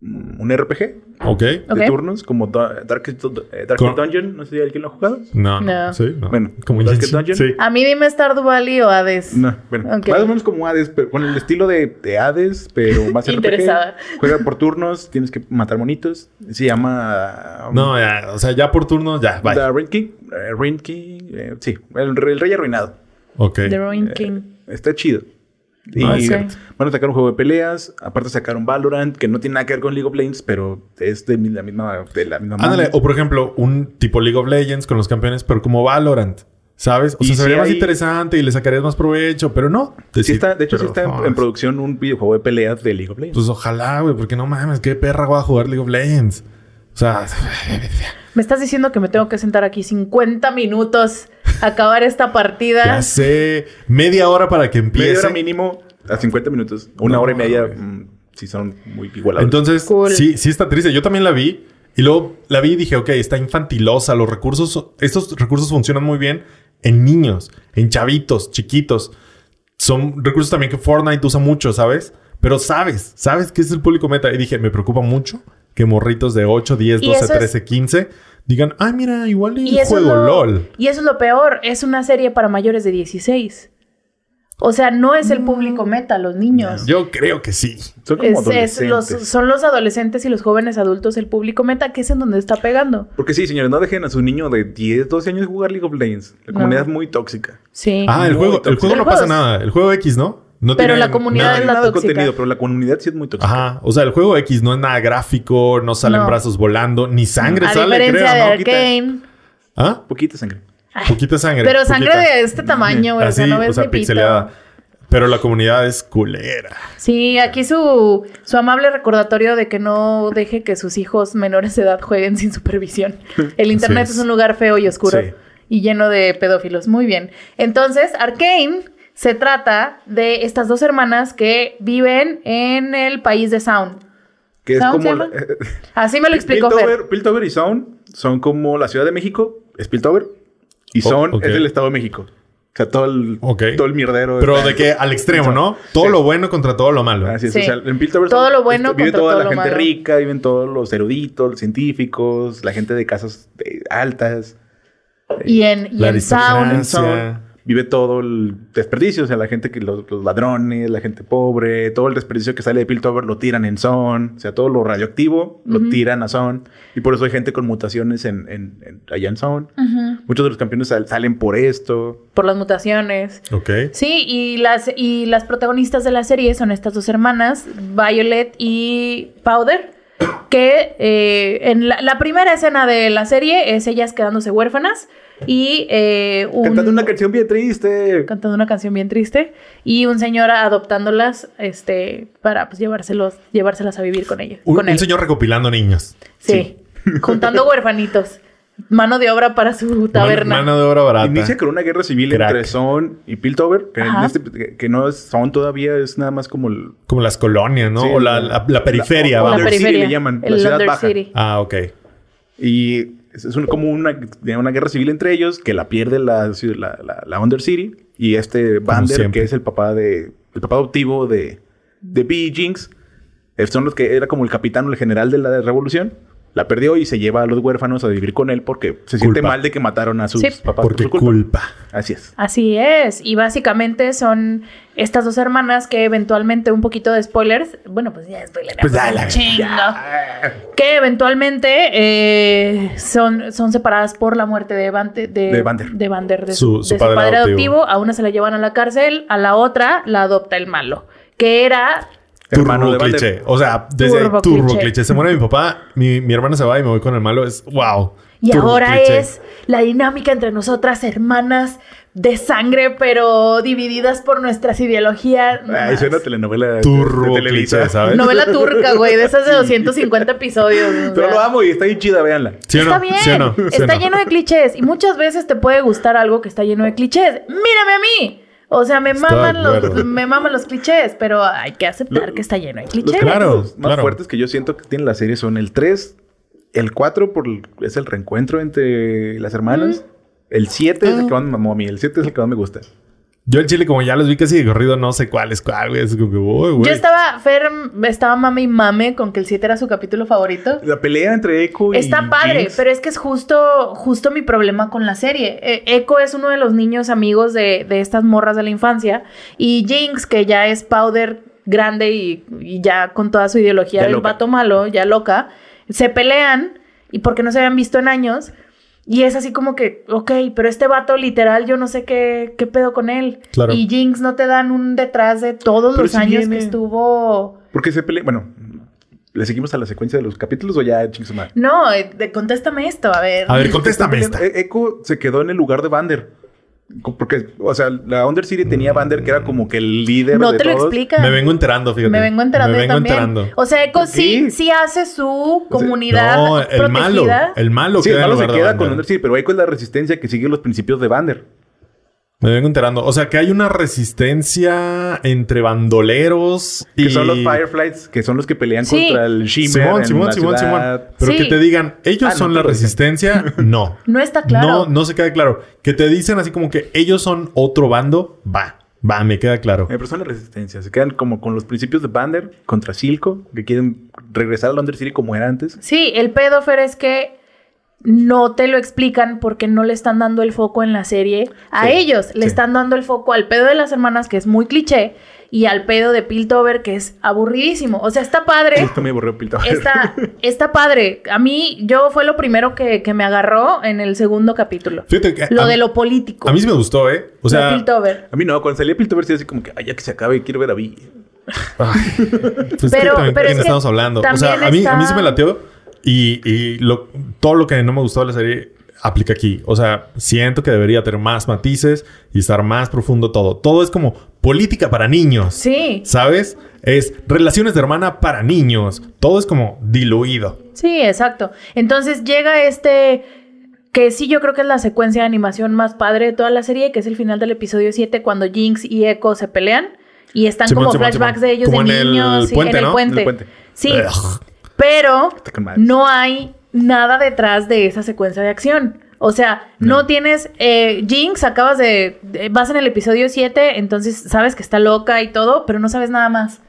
mm, un RPG Ok. de turnos, como Da- Darkest, eh, Darkest Con- Dungeon. No sé si alguien lo ha jugado. No, No. Sí, no. Bueno, como Darkest. Dungeon. Sí. A mí dime Stardew Valley o Hades. No, bueno, Ok. más o menos como Hades, pero con el estilo de, de Hades, pero más RPG. Interesada. Juega por turnos, tienes que matar monitos. Se llama... um, No, ya, o sea, ya por turno, ya, bye. The Ring King. eh, Ring King, eh, sí, el, rey- el rey arruinado. Ok. The Ruin Eh, King. Está chido. Y van a sacar un juego de peleas. Aparte sacaron Valorant, que no tiene nada que ver con League of Legends, pero es de la misma... De la misma Ándale, o por ejemplo, un tipo League of Legends con los campeones, pero como Valorant. ¿Sabes? O sea, se sí vería más hay- interesante y le sacarías más provecho, pero no. Sí Decir, está, de hecho, sí pero, está en, en producción un videojuego de peleas de League of Legends. Pues ojalá, güey, porque no mames, qué perra voy a jugar League of Legends. O sea, Me estás diciendo que me tengo que sentar aquí 50 minutos a acabar esta partida. ya sé, media hora para que empiece. Media hora mínimo a 50 minutos. Una No, hora y media, güey. mm, sí son muy igualados. Entonces, Cool. sí, sí está triste. Yo también la vi. Y luego la vi y dije, ok, está infantilosa. Los recursos, estos recursos funcionan muy bien en niños, en chavitos, chiquitos. Son recursos también que Fortnite usa mucho, ¿sabes? Pero sabes, sabes que es el público meta. Y dije, me preocupa mucho que morritos de 8, 10, Y 12, eso es- 13, 15 digan, ay, mira, igual y, Y eso, es juego lo, LOL. y eso es lo peor. Es una serie para mayores de 16. O sea, no es el público meta, los niños. Yo creo que sí. son como Es- es los- adolescentes. son los adolescentes y los jóvenes adultos el público meta, que es en donde está pegando. Porque sí, señores, no dejen a su niño de 10, 12 años jugar League of Legends. La No. comunidad es muy tóxica. Sí. Ah, el Muy juego, el juego no pasa nada. El juego X, ¿no? No Pero la comunidad nada- es No la nada de tóxica. contenido, pero la comunidad sí es muy tóxica. Ajá. O sea, el juego X no es nada gráfico, no salen No. brazos volando, ni sangre a sale, diferencia creo, de ¿no? Arkane. ¿Ah? Poquita sangre. Poquita sangre. Pero sangre de este tamaño, güey. O sea, no ves o sea, pixeleada. Pero la comunidad es culera. Sí, aquí su, su amable recordatorio de que no deje que sus hijos menores de edad jueguen sin supervisión. El internet es. es. un lugar feo y oscuro Sí. y lleno de pedófilos. Muy bien. Entonces, Arkane se trata de estas dos hermanas que viven en el país de Sound. Que es ¿Sound se como... llama? Así me lo explicó Piltover. Piltover y Sound son como la Ciudad de México, es Piltover. Y Oh, Sound es el Estado de México. O sea, todo el, Ok. todo el mierdero. Pero de que al extremo, ¿no? Todo Sí. lo bueno contra todo lo malo. Así es. Sí. O sea, en Piltover Todo lo bueno vive contra toda todo la lo gente malo. rica, viven todos los eruditos, los científicos, la gente de casas altas. Y en, y en Sound. Vive todo el desperdicio, o sea, la gente que los, los ladrones, la gente pobre, todo el desperdicio que sale de Piltover lo tiran en Son, o sea, todo lo radioactivo lo tiran a Son, y por eso hay gente con mutaciones en, en- en- allá en Son. Muchos de los campeones sal- salen por esto. Por las mutaciones. Ok. Sí, y las, y las protagonistas de la serie son estas dos hermanas, Violet y Powder, que eh, en la, la primera escena de la serie es ellas quedándose huérfanas y eh, un- Cantando una canción bien triste. cantando una canción bien triste y un señor adoptándolas este, para pues, llevárselos, llevárselas a vivir con ellos. Un, con un él. señor recopilando niños. Sí, juntando huérfanitos. Mano de obra para su taberna. Mano de obra barata. Inicia con una guerra civil Crack. entre Son y Piltover, que, en Ajá. este- que- que no es Son todavía, es nada más como el... Como las colonias, ¿no? Sí, o la, la- la periferia, la-. Under City periferia. le llaman, el la ciudad baja. City. Ah, ok. Y es, es un- como una, una guerra civil entre ellos que la pierde la, la, la, la Under City y este Bander, que es el papá de el papá adoptivo de, de B. Jinx, son los que era como el capitán o el general de la revolución. La perdió y se lleva a los huérfanos a vivir con él porque se siente mal de que mataron a sus Sí. papás Porque por su culpa. culpa. Así es. Así es, y básicamente son estas dos hermanas que eventualmente, un poquito de spoilers, bueno, pues ya spoiler, Pues dale, que eventualmente eh, son, son separadas por la muerte de, de, De Vander. de Vander, de Su- padre adoptivo. adoptivo. A una se la llevan a la cárcel, a la otra la adopta el malo, que era Turbo de cliché. O sea, desde Turbo turbo, cliché. cliché. Se muere mi papá, mi, mi hermana se va y me voy con el malo. Es wow. Y Turbo ahora cliché. es la dinámica entre nosotras, hermanas de sangre, pero divididas por nuestras ideologías. Ay, suena telenovela de- de, Turbo cliché, ¿sabes? Novela turca, güey, de esas de 250 episodios. o Pero lo amo y está bien chida, véanla. ¿Sí o no? Está bien, ¿Sí o no? ¿Sí o está no? lleno de clichés y muchas veces te puede gustar algo que está lleno de clichés. Mírame a mí, O sea, me maman los, me maman los clichés, pero hay que aceptar Lo- que está lleno de Los clichés. Claro, capítulos más claro. fuertes que yo siento que tiene la serie son el 3, el 4 por el- es el reencuentro entre las hermanas, el 7 es el que más me mamó a mí, el 7 es el que más me gusta. Yo el chile, como ya los vi casi de corrido, no sé cuál es cuál, güey. Es como que, uy, güey. Yo estaba, Fer estaba mame y mame con que el 7 era su capítulo favorito. La pelea entre Echo y Está padre, Jinx, pero es que es justo, justo mi problema con la serie. Eh, Echo es uno de los niños amigos de, de estas morras de la infancia. Y Jinx, que ya es Powder grande y, y ya con toda su ideología Ya del loca. vato malo, ya loca, se pelean y porque no se habían visto en años. Y es así como que, ok, pero este vato literal, yo no sé qué, qué pedo con él. Claro. Y Jinx no te dan un detrás de todos Pero los años viene. que estuvo... Porque se pelea, bueno, ¿le seguimos a la secuencia de los capítulos o ya madre? No, eh, contéstame esto, a ver. A ver, contéstame Está esta. peleando- E- Echo se quedó en el lugar de Vander. Porque, o sea, la Under City tenía a Vander que era como que el líder No de te lo explica. Me vengo enterando, fíjate. Me vengo enterando Me yo vengo también. enterando. O sea, Echo ¿Por sí, hace su comunidad No, el malo. El malo Sí, el malo se queda con Under City, pero Echo es la resistencia que sigue los principios de Vander. Me vengo enterando. O sea, que hay una resistencia entre bandoleros y... Que son los Fireflies, que son los que pelean Sí. contra el Shimmer Simón, en Simón, la Simón, Simón. Pero Sí. que te digan, ellos Ah, no, son la resistencia, no. No está claro. No, no se queda claro. Que te dicen así como que ellos son otro bando, va, va, me queda claro. Eh, pero son la resistencia. Se quedan como con los principios de Vander contra Silco, que quieren regresar al Under City como era antes. Sí, el pedo, Fer, es que no te lo explican porque no le están dando el foco en la serie a Sí, ellos. Le sí. están dando el foco al pedo de las hermanas, que es muy cliché, y al pedo de Piltover, que es aburridísimo. O sea, está padre. Esto me aburrió Piltover. Está, está padre. A mí, yo fue lo primero que, que me agarró en el segundo capítulo. Fíjate que Lo de lo político. a mí sí me gustó, ¿eh? O sea, Piltover. A mí no, cuando salía Piltover sí así como que, ay, ya que se acabe, quiero ver a Vi. Ay, pues es que Pero- también pero es que estamos hablando. O sea, a mí, a mí sí está- me lateó y, y lo, todo lo que no me gustó de la serie aplica aquí. O sea, siento que debería tener más matices y estar más profundo todo. Todo es como política para niños. Sí, ¿Sabes? Es relaciones de hermana para niños. Todo es como diluido. sí, exacto. Entonces llega este que sí yo creo que es la secuencia de animación más padre de toda la serie, que es el final del episodio 7 cuando Jinx y Echo se pelean y están Simón, como Simón, flashbacks Simón. de ellos Como de en niños, sí, puente, en el ¿no? puente. En el puente. Sí, Ugh. Pero no hay nada detrás de esa secuencia de acción. O sea, no, tienes... eh, Jinx, acabas de, de- Vas en el episodio 7, entonces sabes que está loca y todo, pero no sabes nada más.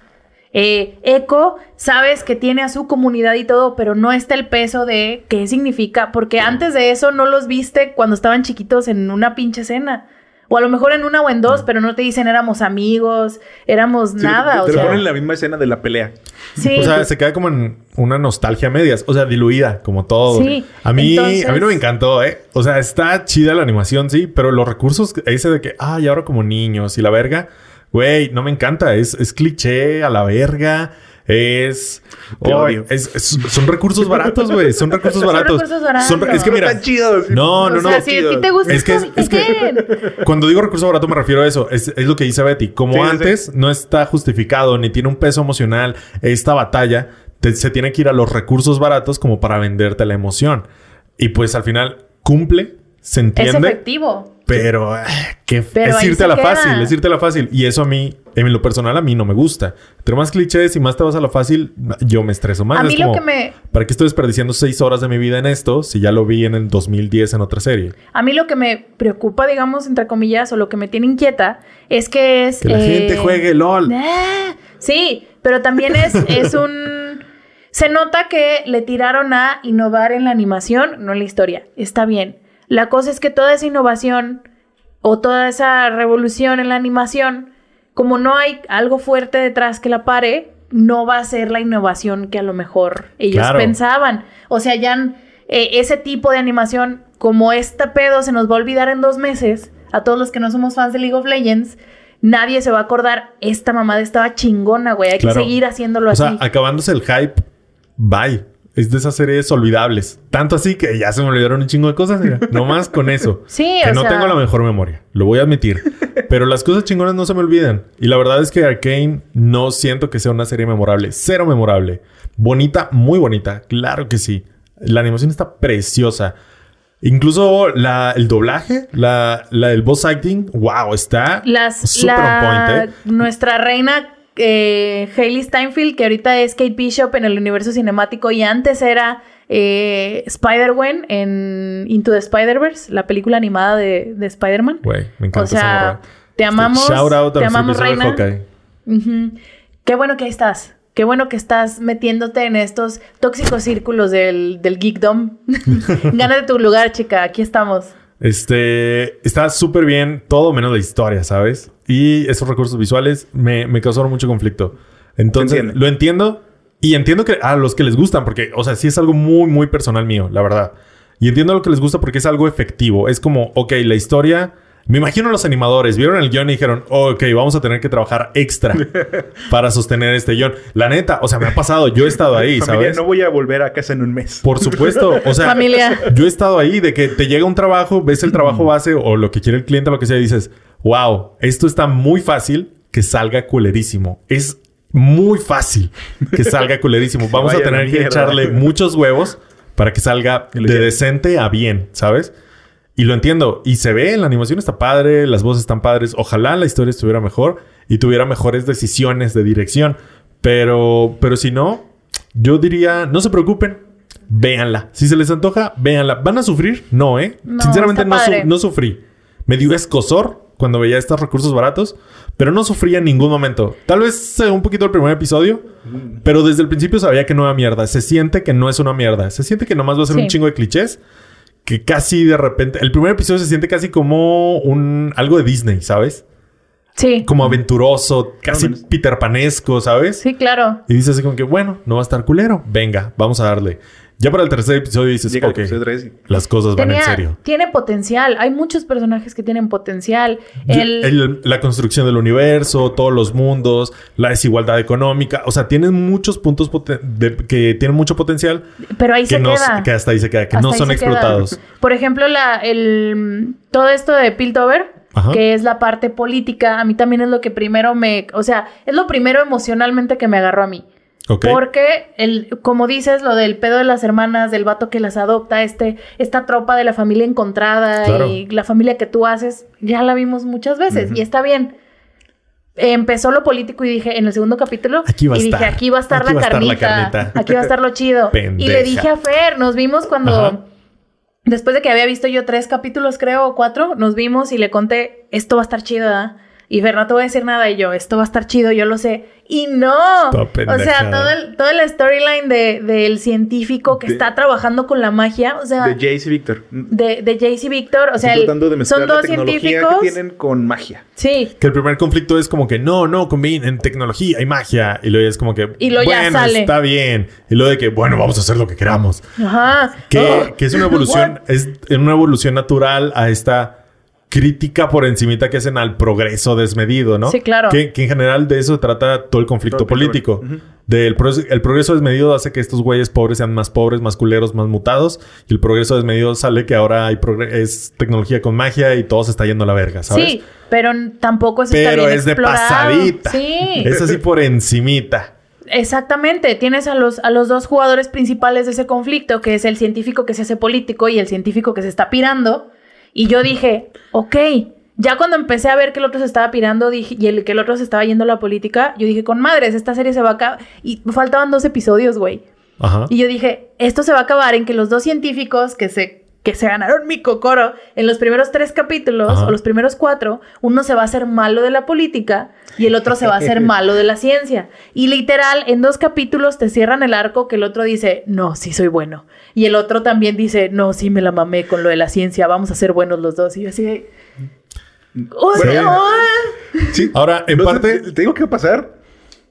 Eh, Echo, sabes que tiene a su comunidad y todo, pero no está el peso de qué significa, porque antes de eso no los viste cuando estaban chiquitos en una pinche escena. O a lo mejor en una o en dos, pero no te dicen éramos amigos, éramos Sí, nada. Te, o sea, ponen en la misma escena de la pelea. sí. O sea, se queda como en una nostalgia a medias. O sea, diluida, como todo. Sí, A mí, entonces- a mí no me encantó, ¿eh? O sea, está chida la animación, sí, pero los recursos, ese de que, ay, ahora como niños y la verga, güey, no me encanta. Es, es cliché a la verga. Es, odio. es- es- Son recursos baratos, güey. Son recursos Son baratos. recursos baratos. Son es que mira, Están chidos. No, o no, no. sea, si a ti te gusta Es que es- es que-. Cuando digo recurso barato me refiero a eso. Es, es lo que dice Betty. Como Sí, sí, antes no está justificado ni tiene un peso emocional esta batalla, te- se tiene que ir a los recursos baratos como para venderte la emoción. Y pues al final cumple, se Es entiende. efectivo. Pero, eh, que Pero es irte a la queda. fácil, es irte a la fácil. Y eso a mí, en lo personal, a mí no me gusta. Entre más clichés y más te vas a la fácil, yo me estreso más. A Es mí lo como, que me- ¿Para qué estoy desperdiciando seis horas de mi vida en esto si ya lo vi en el 2010 en otra serie? A mí lo que me preocupa, digamos, entre comillas, o lo que me tiene inquieta, es que es... Que la eh, gente juegue LOL. Ah, sí, pero también es, es un... Se nota que le tiraron a innovar en la animación, no en la historia. Está bien. La cosa es que toda esa innovación o toda esa revolución en la animación, como no hay algo fuerte detrás que la pare, no va a ser la innovación que a lo mejor ellos Claro. pensaban. O sea, ya eh, ese tipo de animación, como este pedo se nos va a olvidar en dos meses, a todos los que no somos fans de League of Legends, nadie se va a acordar, esta mamada estaba chingona, güey, hay Claro. que seguir haciéndolo O así. sea, acabándose el hype, bye. Es de esas series olvidables. Tanto así que ya se me olvidaron un chingo de cosas. Mira, nomás con eso. Sí, que o no sea- tengo la mejor memoria. Lo voy a admitir. Pero las cosas chingonas no se me olvidan. Y la verdad es que Arcane no siento que sea una serie memorable. Cero memorable. Bonita, muy bonita. Claro que sí. La animación está preciosa. Incluso la, el doblaje, la, la, el voice acting, wow, está Las, super la- on point, ¿eh? Nuestra reina eh, Hailey Steinfeld, que ahorita es Kate Bishop en el universo cinemático y antes era eh, Spider-Gwen en Into the Spider-Verse, la película animada de, de Spider-Man. Güey, me encanta O sea, te amamos. Shout out a te amamos, reina. Qué bueno que ahí estás. Qué bueno que estás metiéndote en estos tóxicos círculos del, del geekdom. Gánate tu lugar, chica. Aquí estamos. Este está súper bien, todo menos la historia, ¿sabes? Y esos recursos visuales me, me causaron mucho conflicto. Entonces, entiende. lo entiendo y entiendo que a los que les gustan, porque, o sea, sí es algo muy, muy personal mío, la verdad. Y entiendo lo que les gusta porque es algo efectivo. Es como, ok, la historia. Me imagino los animadores vieron el guion y dijeron, ok, vamos a tener que trabajar extra para sostener este guion. La neta, o sea, me ha pasado, yo he estado ahí, Familia, ¿sabes? no voy a volver a casa en un mes. Por supuesto, o sea, Familia. yo he estado ahí de que te llega un trabajo, ves el trabajo base o lo que quiere el cliente, lo que sea, y dices, wow, esto está muy fácil que salga culerísimo. Es muy fácil que salga culerísimo. Vamos a tener que echarle muchos huevos para que salga de decente a bien, ¿sabes? Y lo entiendo. Y se ve, la animación está padre, las voces están padres. Ojalá la historia estuviera mejor y tuviera mejores decisiones de dirección. Pero, pero si no, yo diría, no se preocupen, véanla. Si se les antoja, véanla. ¿Van a sufrir? No, ¿eh? No, Sinceramente no, su- no sufrí. Me dio escosor cuando veía estos recursos baratos, pero no sufrí en ningún momento. Tal vez sea un poquito el primer episodio, pero desde el principio sabía que no era mierda. Se siente que no es una mierda. Se siente que nomás va a ser Sí. un chingo de clichés. Que casi de repente... El primer episodio se siente casi como un... Algo de Disney, ¿sabes? Sí. Como aventuroso, casi menos. Peter Panesco, ¿sabes? Sí, claro. Y dices así como que, bueno, no va a estar culero. Venga, vamos a darle. Ya para el tercer episodio dices, Llega el ok, episodio tres y- las cosas van en serio. Tiene potencial. Hay muchos personajes que tienen potencial. El, el- la construcción del universo, todos los mundos, la desigualdad económica. O sea, tienen muchos puntos de- que tienen mucho potencial pero ahí que, se no, queda. que hasta ahí se queda, que Hasta no son queda. explotados. Por ejemplo, la, el, todo esto de Piltover, Ajá. que es la parte política, a mí también es lo que primero me... O sea, es lo primero emocionalmente que me agarró a mí. Ok. Porque, el, como dices, lo del pedo de las hermanas, del vato que las adopta, este, esta tropa de la familia encontrada Claro. y la familia que tú haces, ya la vimos muchas veces y está bien. Empezó lo político y dije, en el segundo capítulo, Aquí va a y dije, estar. aquí va a estar, la, va a estar la carnita, carnita. Aquí va a estar lo chido. y le dije a Fer, nos vimos cuando... Ajá. Después de que había visto yo tres capítulos, creo, o cuatro, nos vimos y le conté, esto va a estar chido, ¿verdad? Y Fer, no te voy a decir nada. Y yo, esto va a estar chido, yo lo sé. Y no. O sea, todo el, toda la storyline de, del científico que De- está trabajando con la magia, o sea, De Jace y Victor. de, de Jayce y Víctor, o sea, el- de mezclar son dos científicos. que tienen con magia. Sí, Que el primer conflicto es como que no, no, combinen tecnología y magia. Y luego ya es como que, Y luego ya bueno, sale. está bien. Y luego de que, bueno, vamos a hacer lo que queramos. ajá. Que, Oh, que es una evolución, es una evolución natural a esta crítica por encimita que hacen al progreso desmedido, ¿no? Sí, claro. Que, que en general de eso trata todo el conflicto Todo el político. Del progreso- el progreso desmedido hace que estos güeyes pobres sean más pobres, más culeros, más mutados. Y el progreso desmedido sale que ahora hay es tecnología con magia y todo se está yendo a la verga, ¿sabes? Sí, pero tampoco eso está Pero bien es de pasadita. Sí. Es así por encimita. Exactamente, tienes a los, a los dos jugadores principales de ese conflicto, que es el científico que se hace político y el científico que se está pirando. Y yo dije, ok, ya cuando empecé a ver que el otro se estaba pirando dije, y el que el otro se estaba yendo a la política, yo dije, con madres, esta serie se va a acabar. Y faltaban dos episodios, güey. Ajá. Y yo dije, esto se va a acabar en que los dos científicos que se, que se ganaron mi cocoro en los primeros tres capítulos Ajá. o los primeros cuatro, uno se va a hacer malo de la política y el otro se va a hacer malo de la ciencia. Y literal, en dos capítulos te cierran el arco que el otro dice, no, sí soy bueno. Y el otro también dice, no, sí me la mamé con lo de la ciencia, vamos a ser buenos los dos. Y yo así de... "Oh, Bueno. no". Sí. Ahora, en No sé, parte... te digo qué va a pasar.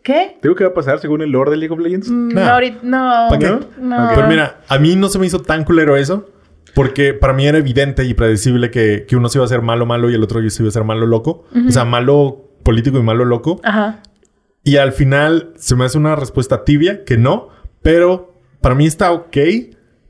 ¿Qué? Te digo qué va a pasar según el lore de League of Legends. Mm, Nah. No, ahorita- no, ¿Pa' qué? no. Pero mira, a mí no se me hizo tan culero eso. Porque para mí era evidente y predecible que, que uno se iba a ser malo, malo y el otro se iba a ser malo, loco. O sea, malo político y malo, loco. Ajá. Y al final se me hace una respuesta tibia que no, pero para mí está ok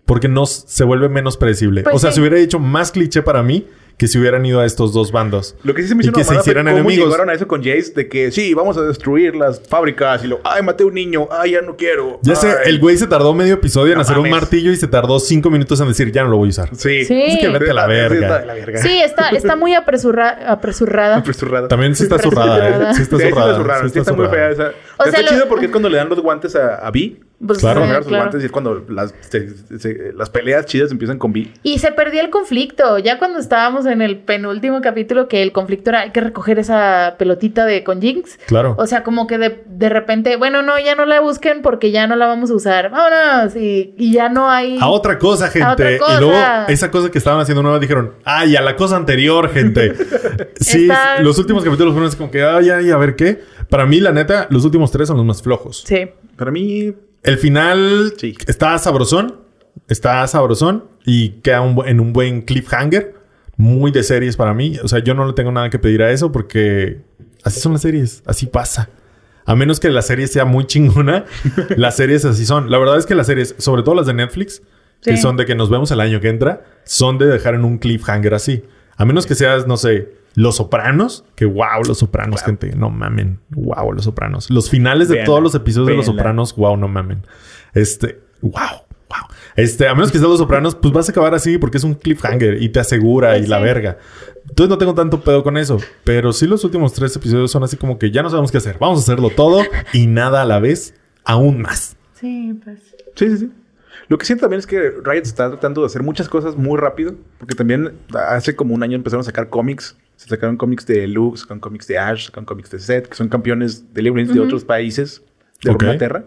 porque no se vuelve menos predecible. Pues o sea, sí. se hubiera hecho más cliché para mí que se hubieran ido a estos dos bandos. Lo que sí se me Y hizo que una se mamada fue hicieran cómo enemigos. llegaron a eso con Jace de que sí, vamos a destruir las fábricas y lo, ay, maté a un niño, ay, ya no quiero. Ya sé, ay". el güey se tardó medio episodio en No hacer un martillo y se tardó cinco minutos en decir, ya no lo voy a usar. Sí. Sí. Es que vete a la Sí, verga. está de la verga. Sí, está, está muy apresurra- apresurrada. Apresurrada. También sí está zurrada, ¿eh? Sí está Sí, ahí sí zurrada. zurraron, sí sí está muy zurrada. fea esa. O está lo- chido porque es cuando le dan los guantes a, a Vi. Pues, Claro. sí, claro. guantes y es cuando las, se- se- las peleas chidas empiezan con Vi. Y se perdió el conflicto. Ya cuando estábamos en el penúltimo capítulo, que el conflicto era hay que recoger esa pelotita de con Jinx. Claro. O sea, como que de, de repente, bueno, no, ya no la busquen porque ya no la vamos a usar. Vámonos. Y, y ya no hay. A otra cosa, gente. A otra cosa. Y luego, esa cosa que estaban haciendo nueva dijeron, ay, a la cosa anterior, gente. sí, los últimos capítulos fueron así como que, ay, ay, a ver qué. Para mí, la neta, los últimos tres son los más flojos. Sí. Para mí, El final Sí. está sabrosón. Está sabrosón y queda un en un buen cliffhanger. Muy de series para mí. O sea, yo no le tengo nada que pedir a eso porque así son las series. Así pasa. A menos que la serie sea muy chingona, las series así son. La verdad es que las series, sobre todo las de Netflix, que son de que nos vemos el año que entra, son de dejar en un cliffhanger así. A menos que seas, no sé, Los Sopranos, que wow, Los Sopranos, gente, no mamen, wow, Los Sopranos. Los finales de Véanla, todos los episodios de Los. Sopranos, wow, no mamen. Este, wow, wow. Este, a menos que seas Los Sopranos, pues vas a acabar así porque es un cliffhanger y te asegura y la verga. Entonces no tengo tanto pedo con eso. Pero sí los últimos tres episodios son así como que ya no sabemos qué hacer. Vamos a hacerlo todo y nada a la vez, aún más. Sí, pues. Sí, sí, sí. Lo que siento también es que Riot está tratando de hacer muchas cosas muy rápido. Porque también hace como un año empezaron a sacar cómics. Se sacaron cómics de Lux, con cómics de Ash, con cómics de Seth, que son campeones de League of Legends de otros países de. Inglaterra.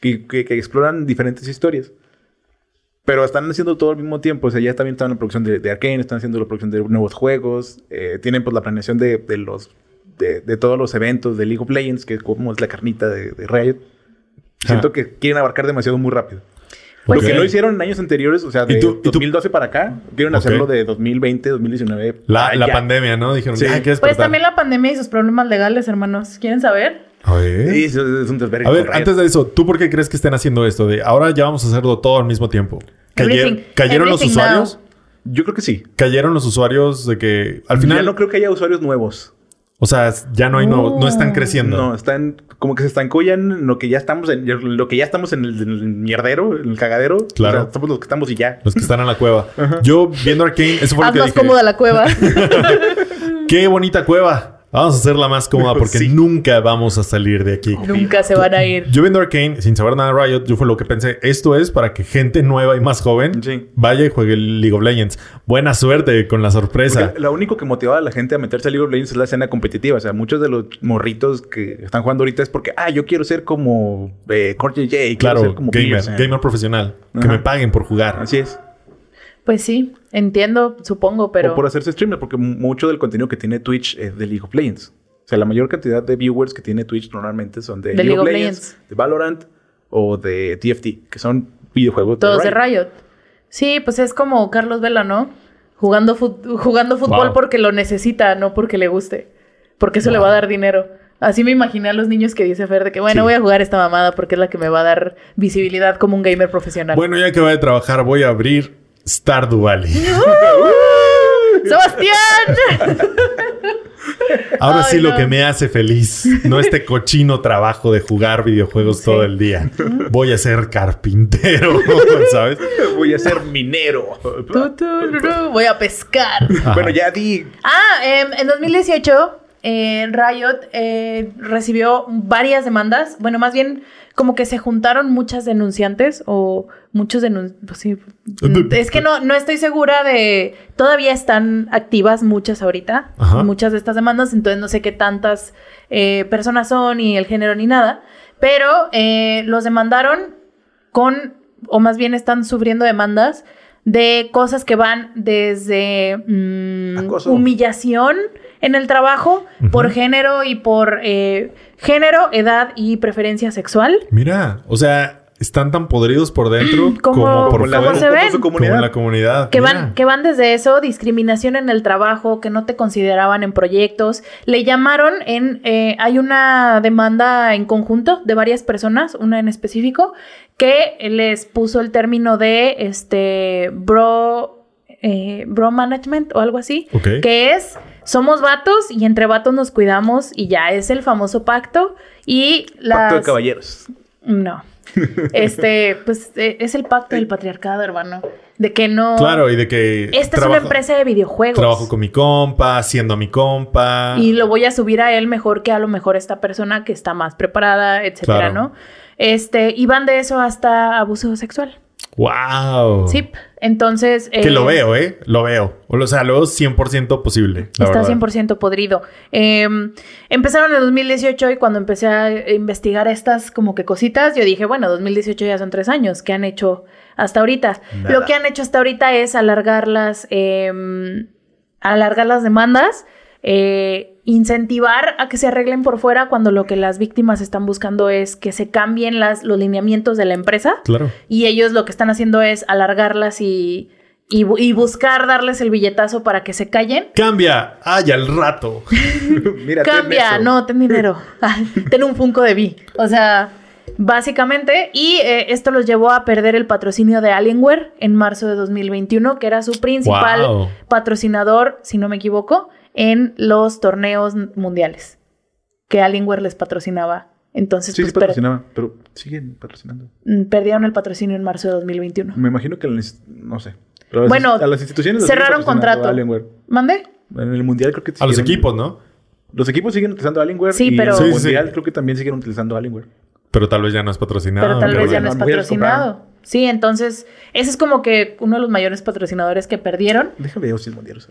Que, que- que exploran diferentes historias. Pero están haciendo todo al mismo tiempo. O sea, ya también están en la producción de, de Arkane, están haciendo la producción de nuevos juegos. eh, tienen pues la planeación de, de los... De, de todos los eventos de League of Legends, que es como es la carnita de, de Riot. Siento Ah. que quieren abarcar demasiado muy rápido. Pues Lo que no hicieron en años anteriores, o sea, ¿Y de y tú- 2012 para acá, quieren hacerlo de 2020, 2019. La, Ah, la pandemia, ¿no? Dijeron, Sí. "Ya hay que Pues despertar". también la pandemia y sus problemas legales, hermanos. ¿Quieren saber? A ver. Sí, eso es un desvergue. A ver, antes de eso, ¿tú por qué crees que estén haciendo esto? De ahora ya vamos a hacerlo todo al mismo tiempo. Cayer- Everything- ¿Cayeron los now. usuarios? Yo creo que sí. Cayeron los usuarios de que al final, Ya no creo que haya usuarios nuevos. O sea, ya no hay nuevos, no están creciendo. No, están como que se estancó ya en lo que ya estamos en lo que ya estamos en el, en el mierdero, en el cagadero. Claro. O sea, somos los que estamos y ya. Los que están en la cueva. Yo viendo Arcane, eso fue lo Haz que más dije. cómoda la cueva. Qué bonita cueva. Vamos a hacerla más cómoda porque Sí. nunca vamos a salir de aquí. Nunca se van a ir. Yo viendo Arcane, sin saber nada de Riot, yo fue lo que pensé. Esto es para que gente nueva y más joven Sí. vaya y juegue League of Legends. Buena suerte con la sorpresa. Porque lo único que motivaba a la gente a meterse a League of Legends es la escena competitiva. O sea, muchos de los morritos que están jugando ahorita es porque, ah, yo quiero ser como eh, Core JJ, Claro, ser como gamer, gamer profesional. Que me paguen por jugar. Así es. Pues sí, entiendo, supongo, pero. O por hacerse streamer, porque mucho del contenido que tiene Twitch es de League of Legends. O sea, la mayor cantidad de viewers que tiene Twitch normalmente son de, League, of Legends, de Valorant o de TFT, que son videojuegos Todos de Riot. Riot. Sí, pues es como Carlos Vela, ¿no? Jugando, fut- jugando fútbol Wow. porque lo necesita, no porque le guste. Porque eso le va a dar dinero. Así me imaginé a los niños que dice Fer de que, bueno, Sí. voy a jugar esta mamada porque es la que me va a dar visibilidad como un gamer profesional. Bueno, ya que voy a trabajar, voy a abrir Stardew Valley. ¡Sebastián! Ahora Ay, sí lo que me hace feliz, no este cochino trabajo de jugar videojuegos Sí. todo el día. Voy a ser carpintero, ¿sabes? Voy a ser minero. Voy a pescar. Ajá. bueno, ya di. Ah, em, en 2018, eh, Riot eh, recibió varias demandas. Bueno, más bien como que se juntaron muchas denunciantes o muchos denunciantes. sí. Es que no, no estoy segura de... Todavía están activas muchas ahorita, Ajá. muchas de estas demandas, entonces no sé qué tantas eh, personas son ni el género ni nada, pero eh, los demandaron con, o más bien están sufriendo demandas de cosas que van desde mm, humillación en el trabajo por género y por eh, género, edad y preferencia sexual. Mira, o sea, están tan podridos por dentro Como- como por como la- se ven. su Como comunidad. en la comunidad. Que Mira. van, que van desde eso, discriminación en el trabajo, que no te consideraban en proyectos. Le llamaron en, eh, hay una demanda en conjunto de varias personas, una en específico, que les puso el término de este bro, eh, bro management o algo así. Ok. Que es, somos vatos y entre vatos nos cuidamos y ya es el famoso pacto. Y las... Pacto de caballeros. No. Este, pues eh, es el pacto del patriarcado, hermano. De que no... Claro, y de que. Esta es una empresa de videojuegos. Trabajo con mi compa, siendo mi compa. Y lo voy a subir a él mejor que a lo mejor esta persona que está más preparada, etcétera, Claro. ¿no? Este, y van de eso hasta abuso sexual. ¡Wow! Sí. Entonces. Que eh, lo veo, ¿eh? Lo veo. O sea, lo veo 100% posible. la Está verdad. 100% podrido. Eh, empezaron en el 2018 y cuando empecé a investigar estas como que cositas, yo dije, bueno, 2018 ya son tres años. ¿Qué han hecho hasta ahorita? Nada. Lo que han hecho hasta ahorita es alargar las, eh, alargar las demandas, eh, incentivar a que se arreglen por fuera cuando lo que las víctimas están buscando es que se cambien las, los lineamientos de la empresa. Claro. Y ellos lo que están haciendo es alargarlas y, y bu- y buscar darles el billetazo para que se callen. Cambia. ¡Ay, al rato! Mira, ten Cambia, eso. no, ten dinero. ten un Funko de Vi. O sea, básicamente. Y eh, esto los llevó a perder el patrocinio de Alienware en marzo de 2021, que era su principal Wow. patrocinador, si no me equivoco, en los torneos mundiales. Que Alienware les patrocinaba. Entonces, Sí, pues sí pero siguen patrocinando. mm, perdieron el patrocinio en marzo de 2021. Me imagino que no sé. Pero a las- Bueno, a las instituciones cerraron contrato. Alienware. ¿Mande? En el mundial creo que A los equipos, ¿no? Los equipos siguen utilizando Alienware Sí, y pero- en el sí, sí. mundial creo que también siguen utilizando Alienware. Pero tal vez ya no es patrocinado. pero tal vez ya no es patrocinado. Sí, entonces, ese es como que uno de los mayores patrocinadores que perdieron. Déjame ver si el mundial.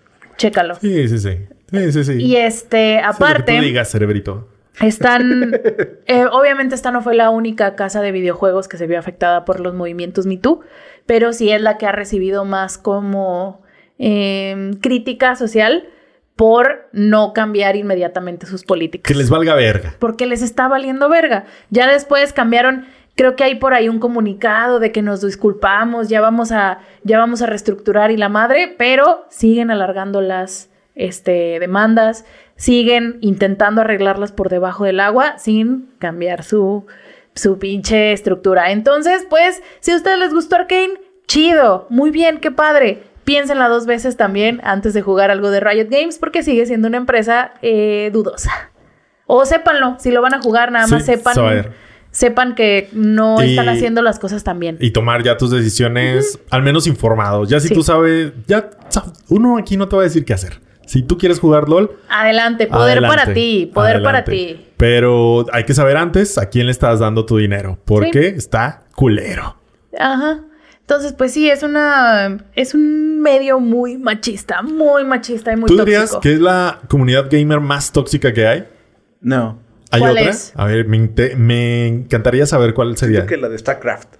Chécalo. Sí, sí, sí. Sí, sí, sí. Y este, Sí, aparte, tú digas, cerebrito. están. eh, obviamente, esta no fue la única casa de videojuegos que se vio afectada por los movimientos Me Too, pero sí es la que ha recibido más como eh, crítica social por no cambiar inmediatamente sus políticas. Que les valga verga. porque les está valiendo verga. Ya después cambiaron, creo que hay por ahí un comunicado de que nos disculpamos, ya vamos a, ya vamos a reestructurar y la madre, pero siguen alargando las este, demandas, siguen intentando arreglarlas por debajo del agua sin cambiar su, su pinche estructura. Entonces, pues, si a ustedes les gustó Arkane, chido, muy bien, qué padre. Piénsenla dos veces también antes de jugar algo de Riot Games porque sigue siendo una empresa eh, dudosa. O sépanlo, si lo van a jugar, nada más Sí, a ver. Sepan que no Y- están haciendo las cosas tan bien. Y tomar ya tus decisiones, al menos informados. Ya si Sí. tú sabes, ya uno aquí no te va a decir qué hacer. Si tú quieres jugar LOL, Adelante, poder adelante, para ti, poder para ti. Pero hay que saber antes a quién le estás dando tu dinero. Porque está culero. Ajá. Entonces, pues sí, es una es un medio muy machista, muy machista y muy ¿Tú tóxico. dirías que es la comunidad gamer más tóxica que hay? No. ¿Hay ¿Cuál otra? es? A ver, me, encantaría saber cuál sería. Siento que la de StarCraft.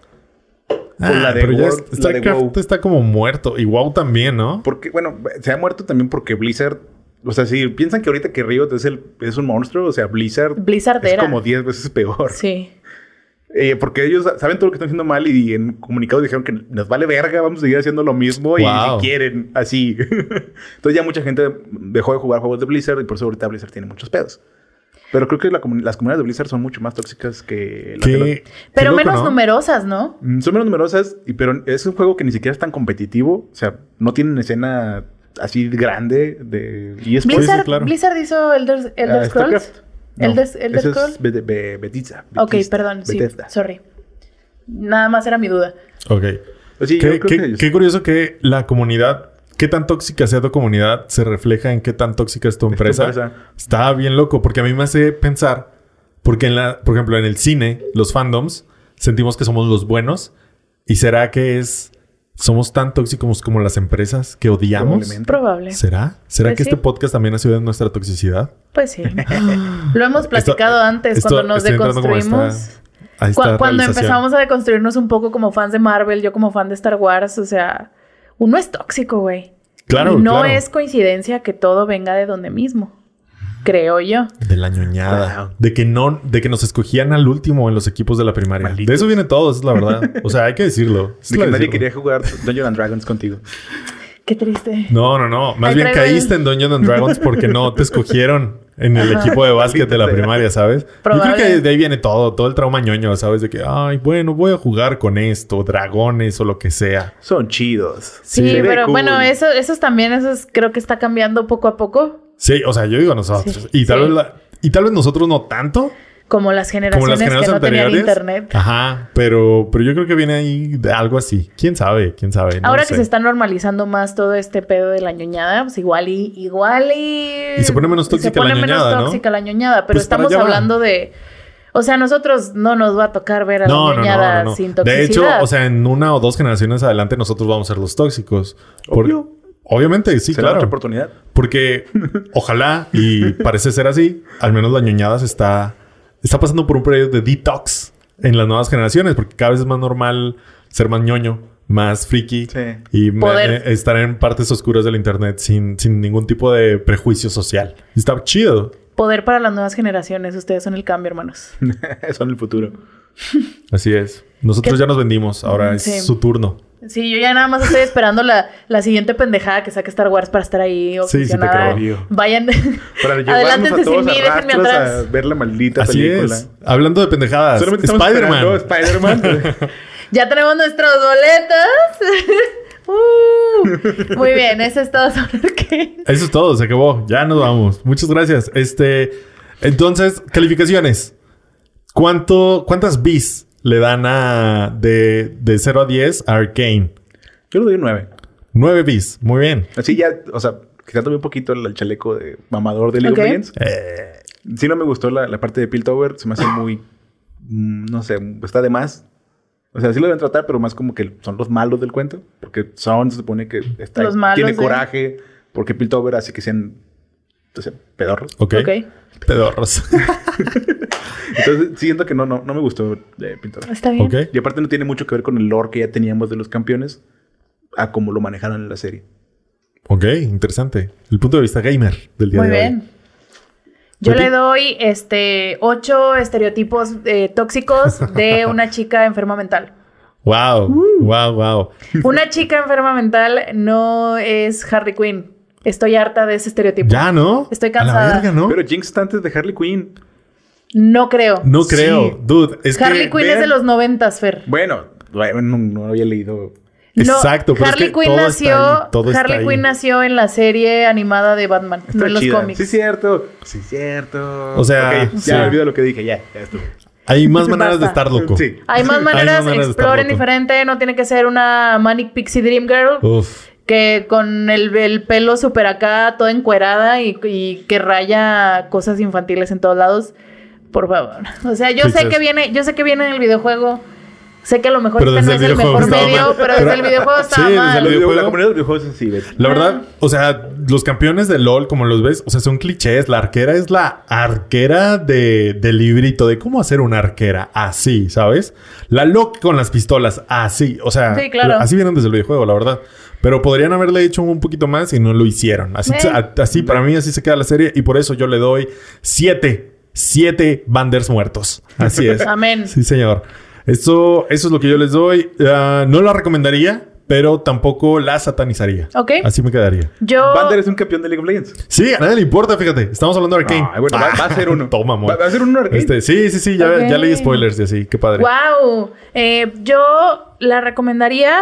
Ah, o la de pero ya la de StarCraft WoW. está como muerto. Y WoW también, ¿no? Porque, bueno, se ha muerto también porque Blizzard. O sea, si piensan que ahorita que Riot es, el, es un monstruo, o sea, Blizzard, Blizzard es era. como 10 veces peor. Sí. Eh, porque ellos saben todo lo que están haciendo mal y en comunicados dijeron que nos vale verga, vamos a seguir haciendo lo mismo y Wow. si quieren, así. Entonces ya mucha gente dejó de jugar juegos de Blizzard y por eso ahorita Blizzard tiene muchos pedos. Pero creo que la las comunidades de Blizzard son mucho más tóxicas que de ¿Qué? Pero menos ¿no? numerosas, ¿no? Mm, Son menos numerosas, y, pero es un juego que ni siquiera es tan competitivo. O sea, no tienen escena así grande de eSports. Blizzard, sí, claro. Blizzard hizo Elder, Elder Ah, Scrolls. StarCraft. No, Elder, Elder Scrolls. es Be- Be- Bethesda. Ok, Bethesda, perdón, sí. Sorry. Nada más era mi duda. Ok. Pues sí, yo qué, creo qué- que ellos- qué curioso que la comunidad, qué tan tóxica sea tu comunidad, se refleja en qué tan tóxica es tu tu empresa. empresa. Está bien loco, porque a mí me hace pensar, porque en la, por ejemplo, en el cine, los fandoms, sentimos que somos los buenos. ¿Y será que es, somos tan tóxicos como las empresas que odiamos? Probablemente. Probable. ¿Será? ¿Será Pues que sí. este podcast también ha sido de nuestra toxicidad? Pues sí. Lo hemos platicado Esto- antes esto- cuando nos deconstruimos. esta- a esta Cu- cuando empezamos a deconstruirnos un poco como fans de Marvel, yo como fan de Star Wars, o sea, uno es tóxico, güey. Claro, Y no claro. es coincidencia que todo venga de donde mismo. Creo yo. De la ñoñada. Wow. De que no, de que nos escogían al último en los equipos de la primaria. Malditos. De eso viene todo, esa es la verdad. O sea, hay que decirlo. De que nadie quería jugar Dungeons and Dragons contigo. Qué triste. No, no, no. Más Ahí bien el- caíste en Dungeons and Dragons porque no te escogieron en el equipo de básquet de la primaria, ¿sabes? Yo Probable. creo que de ahí viene todo, todo el trauma ñoño, ¿sabes? De que, ay, bueno, voy a jugar con esto, dragones o lo que sea. Son chidos. Sí, pero cool. bueno, eso, esos también, esos creo que está cambiando poco a poco. Sí, o sea, yo digo nosotros. Sí, y, tal sí. vez la- y tal vez nosotros no tanto, Como las como generaciones las generaciones que no tenían internet. Ajá, pero, pero yo creo que viene ahí de algo así. ¿Quién sabe? ¿Quién sabe? No Ahora que sé. se está normalizando más todo este pedo de la ñoñada, pues igual y... Igual y... Y se pone menos tóxica se pone la ñoñada, menos ¿no? tóxica la ñoñada. Pero Pues estamos hablando de... O sea, a nosotros no nos va a tocar ver a No, la no, no, ñoñada no, no. sin De toxicidad. hecho, o sea, en una o dos generaciones adelante nosotros vamos a ser los tóxicos. Por- Obvio. Obviamente, sí, Será otra claro. oportunidad. Porque ojalá, y parece ser así, al menos la ñoñada se está, está pasando por un periodo de detox en las nuevas generaciones, porque cada vez es más normal ser más ñoño, más friki Sí. y Poder. eh, estar en partes oscuras del internet sin, sin ningún tipo de prejuicio social. Está chido. Poder para las nuevas generaciones. Ustedes son el cambio, hermanos. Son el futuro. Así es. Nosotros ¿Qué? ya nos vendimos, ahora es Sí. su turno. Sí, yo ya nada más estoy esperando la, la siguiente pendejada que saque Star Wars para estar ahí Sí, sí te creo. Vayan. Adelántense sin mí, déjenme atrás. a ver la maldita Así película. es. Hablando de pendejadas, Spider-Man. Spider-Man. Ya tenemos nuestros boletos. Uh, muy bien, eso es todo sobre Arcane. Eso es todo, se acabó. Ya nos vamos. Muchas gracias. Este, entonces, calificaciones. ¿Cuánto, ¿Cuántas bis le dan a de, de 0 a 10 a Arcane? Yo le doy un 9. 9 bis. Muy bien. Así ya, o sea, quitándome un poquito el, el chaleco de mamador de League Ok. of Legends. Eh, Sí no me gustó la, la parte de Piltover. Se me hace muy... mm, No sé, está de más. O sea, sí lo deben tratar, pero más como que son los malos del cuento. Porque Son se supone que está, Los malos tiene coraje. Porque Piltover hace que sean... Sea, pedorros. ok. Ok. Pedorros. Entonces, siento que no, no, no me gustó de Piltover. Está bien. ok. Y aparte no tiene mucho que ver con el lore que ya teníamos de los campeones a cómo lo manejaron en la serie. Ok, interesante. El punto de vista gamer del día Muy de hoy. bien. Yo le doy este ocho estereotipos eh, tóxicos de una chica enferma mental. Wow, Uh. wow, wow. Una chica enferma mental no es Harley Quinn. Estoy harta de ese estereotipo. Ya, ¿no? Estoy A la cansada. verga, ¿no? Pero Jinx está antes de Harley Quinn. No creo. no Sí. creo. Dude, es Harley que... Quinn es de los noventas, Fer. Bueno, no, no había leído. No, Exacto, pero es Harley que Quinn todo está nació. ahí, todo está Harley ahí. Quinn nació en la serie animada de Batman, no Está en los chida. cómics. Sí, cierto. Sí, cierto. O sea, Ok, sí. ya olvido lo que dije. Ya, ya estuvo. Hay más maneras de estar loco. Sí. Hay más maneras, maneras de estar exploren loco. diferente, no tiene que ser una Manic Pixie Dream Girl Uf. Que con el, el pelo súper acá, toda encuerada y, y que raya cosas infantiles en todos lados. Por favor. O sea, yo sé Princess. que viene, yo sé que viene en el videojuego. Sé que a lo mejor Pero este no desde es el el videojuego mejor estaba medio, mal. pero desde el videojuego está Sí, desde mal. el Los videojuego- La comunidad de los videojuegos es así, ¿ves? La Ah. verdad, o sea, los campeones de LOL, como los ves, o sea, son clichés. La arquera es la arquera de, del librito de cómo hacer una arquera así, ¿sabes? La Locke con las pistolas así. O sea, Sí, claro. así vienen desde el videojuego, la verdad. Pero podrían haberle hecho un poquito más y no lo hicieron. Así, Eh. a- así para mí, así se queda la serie. Y por eso yo le doy siete, siete Banders muertos. Así es. Amén. Sí, señor. Eso, eso es lo que yo les doy. Ah, no la recomendaría, pero tampoco la satanizaría. Ok. Así me quedaría. Yo. Bander es un campeón de League of Legends. Sí, a nadie le importa, fíjate. Estamos hablando de Arkane. Bueno, va, va a ser uno. Toma, amor. Va, va a ser uno Arcane. Este, sí, sí, sí. Ya leí spoilers y así. Qué padre. Wow. Eh, yo la recomendaría,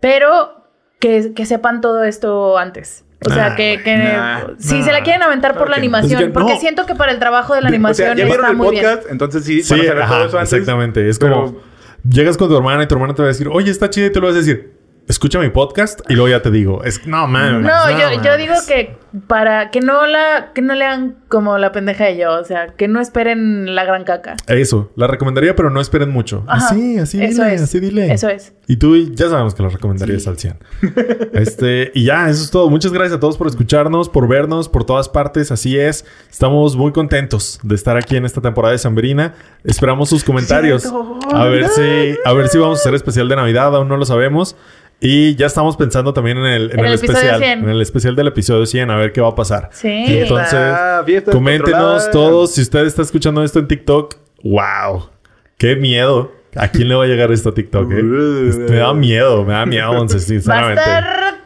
pero que, que sepan todo esto antes. O sea, Nah, que, que nah, si nah. se la quieren aventar por la no. animación, porque no. siento que para el trabajo de la O sea, animación ya vieron está el muy bien. podcast, entonces sí, Sí, ajá, todo eso antes. exactamente. Es Pero- como... Llegas con tu hermana y tu hermana te va a decir, oye, está chido y tú le vas a decir, escucha mi podcast y luego ya te digo. Es, no, man. No, yo, yo mames. digo que para que no la que no lean como la pendeja de yo, o sea, que no esperen la gran caca. Eso, la recomendaría, pero no esperen mucho. Ajá. Así, así Eso dile, es. así dile. Eso es. Y tú ya sabemos que la recomendarías al 100. este, y ya, eso es todo. Muchas gracias a todos por escucharnos, por vernos por todas partes. Así es. Estamos muy contentos de estar aquí en esta temporada de Sambrina. Esperamos sus comentarios. Cierto. A ver si, a ver si vamos a hacer especial de Navidad, aún no lo sabemos. Y ya estamos pensando también en el, en En el especial, 100. en el especial del episodio 100, a ver qué va a pasar. Sí. Y entonces, fiesta coméntenos todos si usted está escuchando esto en TikTok. ¡Wow! ¡Qué miedo! ¿A quién le va a llegar esto a TikTok? eh? Me da miedo, me da miedo, once, sinceramente.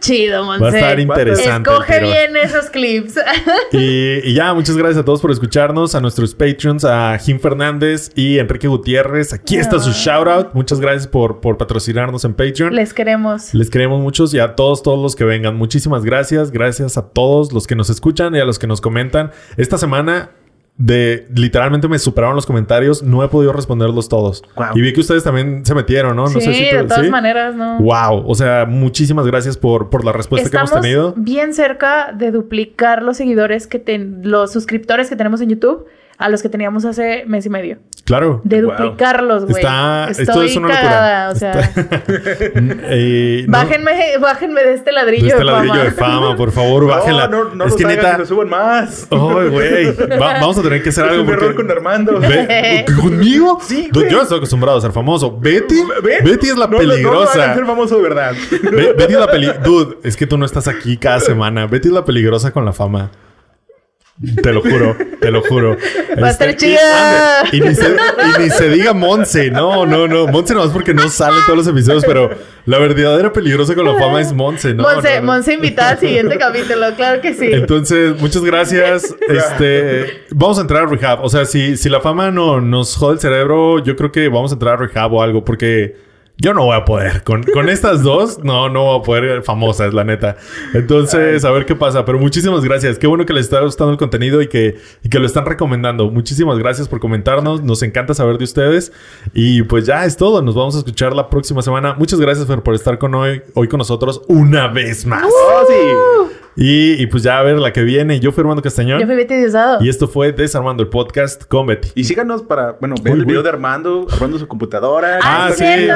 Chido, Monse. Va a estar interesante. Escoge bien esos clips. Y, y ya, muchas gracias a todos por escucharnos, a nuestros Patreons, a Jim Fernández y Enrique Gutiérrez. Aquí está su shout out. Muchas gracias por, por patrocinarnos en Patreon. Les queremos. Les queremos muchos y a todos, todos los que vengan. Muchísimas gracias. Gracias a todos los que nos escuchan y a los que nos comentan. Esta semana, de literalmente me superaron los comentarios. No he podido responderlos todos. Wow. Y vi que ustedes también se metieron, ¿no? No sí, si de todas ¿sí? maneras, ¿no? Wow. O sea, muchísimas gracias por, por la respuesta Estamos que hemos tenido. bien cerca de duplicar los seguidores que ten- los suscriptores que tenemos en YouTube a los que teníamos hace mes y medio. Claro. De Wow. duplicarlos, güey. Está, esto Estoy es una cagada, locura. o sea, Eh, no- bájenme, bájenme de este ladrillo de de, este ladrillo fama. de fama, por favor, bájenla. No, no, no es los que hagan neta. que suban más. Ay, güey. Va- vamos a tener que hacer es algo. un error con Armando. Ve- ¿Conmigo? Sí, Yo- güey. Yo estoy acostumbrado a ser famoso. Betty. ¿Ven? Betty es la No, no, No, peligrosa. hagan ser famoso de verdad. Be- Betty es la peli... Dude, es que tú no estás aquí cada semana. Betty es la peligrosa con la fama. Te lo juro, te lo juro. Va a estar Este, chida. Y, ni se, y ni se diga Monse. No, no, no. Monse no es porque no sale en todos los episodios, pero la verdadera peligrosa con la fama es Monse, ¿no? Monse, no, no. Monse invitada al siguiente capítulo, claro que sí. Entonces, muchas gracias. Este, vamos a entrar a rehab. O sea, si, si la fama no nos jode el cerebro, yo creo que vamos a entrar a rehab o algo, porque yo no voy a poder. Con, con estas dos, no, no voy a poder famosas, la neta. Entonces, a ver qué pasa. Pero muchísimas gracias. Qué bueno que les está gustando el contenido y que, y que lo están recomendando. Muchísimas gracias por comentarnos. Nos encanta saber de ustedes. Y pues ya es todo. Nos vamos a escuchar la próxima semana. Muchas gracias, Fer, por estar con hoy, hoy con nosotros una vez más. Oh, sí. Y, y pues ya a ver la que viene. Yo fui Armando Castañón. Yo fui Betty Diosdado. Y esto fue Desarmando el Podcast con Betty. Y síganos para, bueno, ver Uy, el video uy. de Armando, Armando su computadora. Ah, sí. cierto.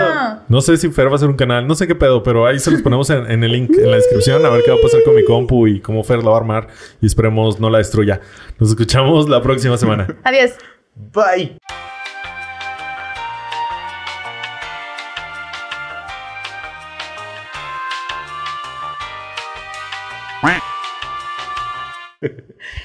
No sé si Fer va a hacer un canal, no sé qué pedo, pero ahí se los ponemos en, en el link en la descripción a ver qué va a pasar con mi compu y cómo Fer la va a armar y esperemos no la destruya. Nos escuchamos la próxima semana. Adiós. Bye.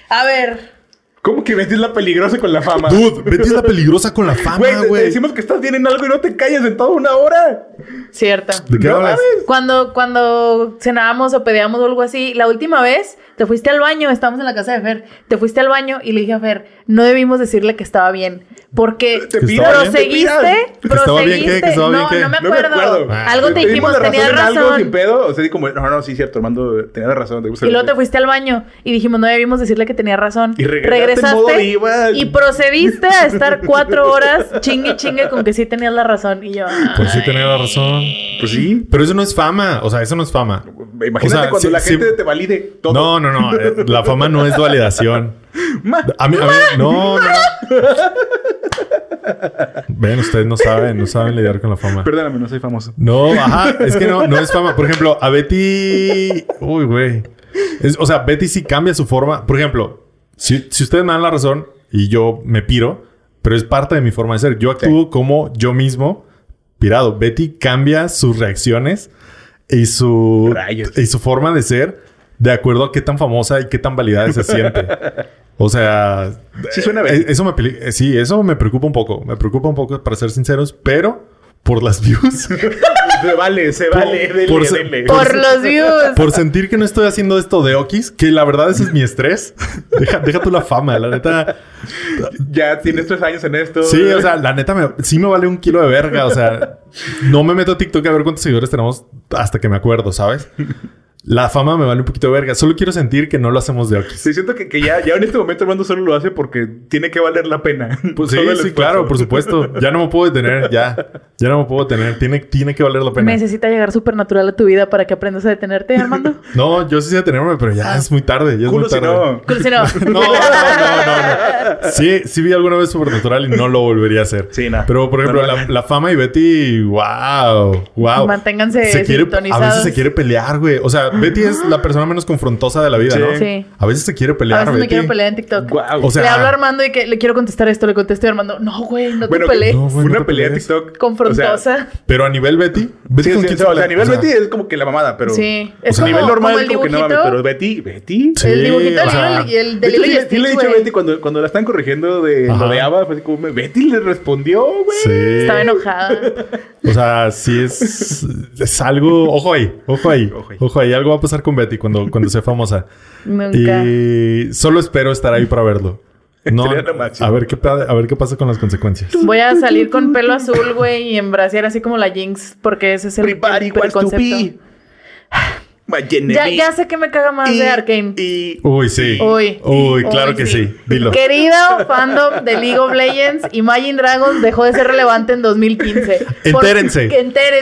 A ver. ¿Cómo que Betty es la peligrosa con la fama? Dude, Betty es la peligrosa con la fama, Güey, te- decimos que estás bien en algo y no te calles en toda una hora. Cierto. ¿De qué ¿No hablas? Cuando, cuando cenábamos o pedíamos o algo así, la última vez te fuiste al baño, estábamos en la casa de Fer, te fuiste al baño y le dije a Fer, no debimos decirle que estaba bien, porque Te te proseguiste, proseguiste, ¿Que estaba bien no, no me No me acuerdo, acuerdo. Ah, algo te Te dijimos, la tenías razón algo sin pedo. O sea, di como, no, no, sí, cierto, Armando tenía razón. te y luego te fuiste al baño y dijimos, no debimos decirle que tenía razón, Y regresaste en modo diva. y procediste a estar cuatro horas chingue chingue con que sí tenías la razón, y yo, Pues sí tenía la razón. Pues sí. Pero eso no es fama, o sea, eso no es fama. Imagínate O sea, cuando sí- la sí- gente te valide todo. No, no, no. eh, La fama no es validación. Ma- A mí, a mí, no, no, no. Ven, ustedes no saben, no saben lidiar con la fama. Perdóname, no soy famoso. No, ajá, es que no, no es fama. Por ejemplo, a Betty. Uy, güey. O sea, Betty sí cambia su forma. Por ejemplo, si, si ustedes me dan la razón y yo me piro, pero es parte de mi forma de ser. Yo actúo como yo mismo, pirado. Betty cambia sus reacciones y su, Rayos. y su forma de ser de acuerdo a qué tan famosa y qué tan validada se siente. O sea, Sí suena eh, Betty. eso me eh, sí, eso me preocupa un poco. Me preocupa un poco, para ser sinceros, pero por las views. Se vale, se vale. Dele, por ser- dele. por los views. por sentir que no estoy haciendo esto de Okis, que la verdad ese es mi estrés. Deja, deja tú la fama, la neta. Ya tienes tres años en esto. Sí, o sea, la neta me, sí me vale un kilo de verga. O sea, no me meto a TikTok a ver cuántos seguidores tenemos hasta que me acuerdo, ¿sabes? La fama me vale un poquito de verga. Solo quiero sentir que no lo hacemos de Okis. Sí, siento que, que ya, ya en este momento Armando solo lo hace porque tiene que valer la pena. Pues sí, sí, claro, por supuesto. Ya no me puedo detener, ya. Ya no me puedo detener. Tiene, tiene que valer la pena. Necesita llegar supernatural a tu vida para que aprendas a detenerte, Armando. No, yo sí sé detenerme, pero ya es muy tarde. Ya es Culo muy si tarde. no. Cool, si no. No, no, no, no, no. Sí, sí vi alguna vez Supernatural y no lo volvería a hacer. Sí, no. Pero, por ejemplo, No, no. la, la fama y Betty, wow, wow. Manténganse se quiere, A veces se quiere pelear, güey. O sea, Betty es la persona menos confrontosa de la vida, Sí. ¿no? Sí. A veces se quiere A pelear, veces me Betty. quiero pelear en TikTok. Guau. O sea- le hablo a Armando y que le quiero contestar esto, le contesto a Armando. No, güey, no te Bueno, pelees. no, Fue una pelea en. TikTok. Confrontosa. O sea, Pero a nivel Betty, Betty sí, con sí, quién o sea, se a nivel O sea, Betty es como que la mamada, pero... sí. O Es sea, a nivel normal como es el como que no dibujito. mames, pero Betty... ¿Betty? Sí, el dibujito o y el De Lilo y sí le he dicho a. Betty cuando, cuando la están corrigiendo de lo de Ava, fue así como, Betty le respondió, güey. Sí. Estaba enojada. O sea, sí es, es algo. Ojo ahí, ojo ahí, Ojo ahí. Algo va a pasar con Betty cuando, cuando sea famosa. Nunca. Y solo espero estar ahí para verlo. No, a ver qué a ver qué pasa con las consecuencias. Voy a salir con pelo azul, güey, y en brasier así como la Jinx, porque ese es el, Everybody el wants Ya, sé que me caga más Y- de Arkane. y- Uy, sí. Uy. Uy, claro Uy, que sí. Dilo. Querido fandom de League of Legends, Imagine Dragons dejó de ser relevante en 2015. Por- Entérense.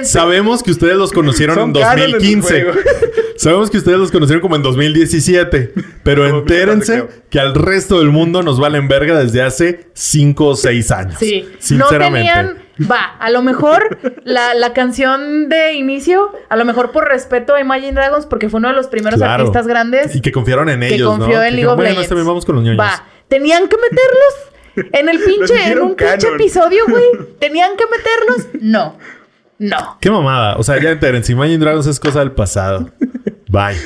Sabemos que ustedes los conocieron Son en canon en el 2015. juego. Sabemos que ustedes los conocieron como en 2017. Pero No, entérense no que al resto del mundo nos valen verga desde hace 5 o 6 años. Sí. No Sinceramente. tenían. Va, a lo mejor la, la canción de inicio, a lo mejor por respeto a Imagine Dragons, porque fue uno de los primeros Claro. artistas grandes Y que confiaron en que ellos, confió ¿no? en Que League of dijeron, bueno, Legends. también vamos con los ñoños. Va, tenían que meterlos en el pinche, en un pinche episodio, güey. Tenían que meterlos. No. No. Qué mamada. O sea, ya entérense. Imagine Dragons es cosa del pasado. Bye.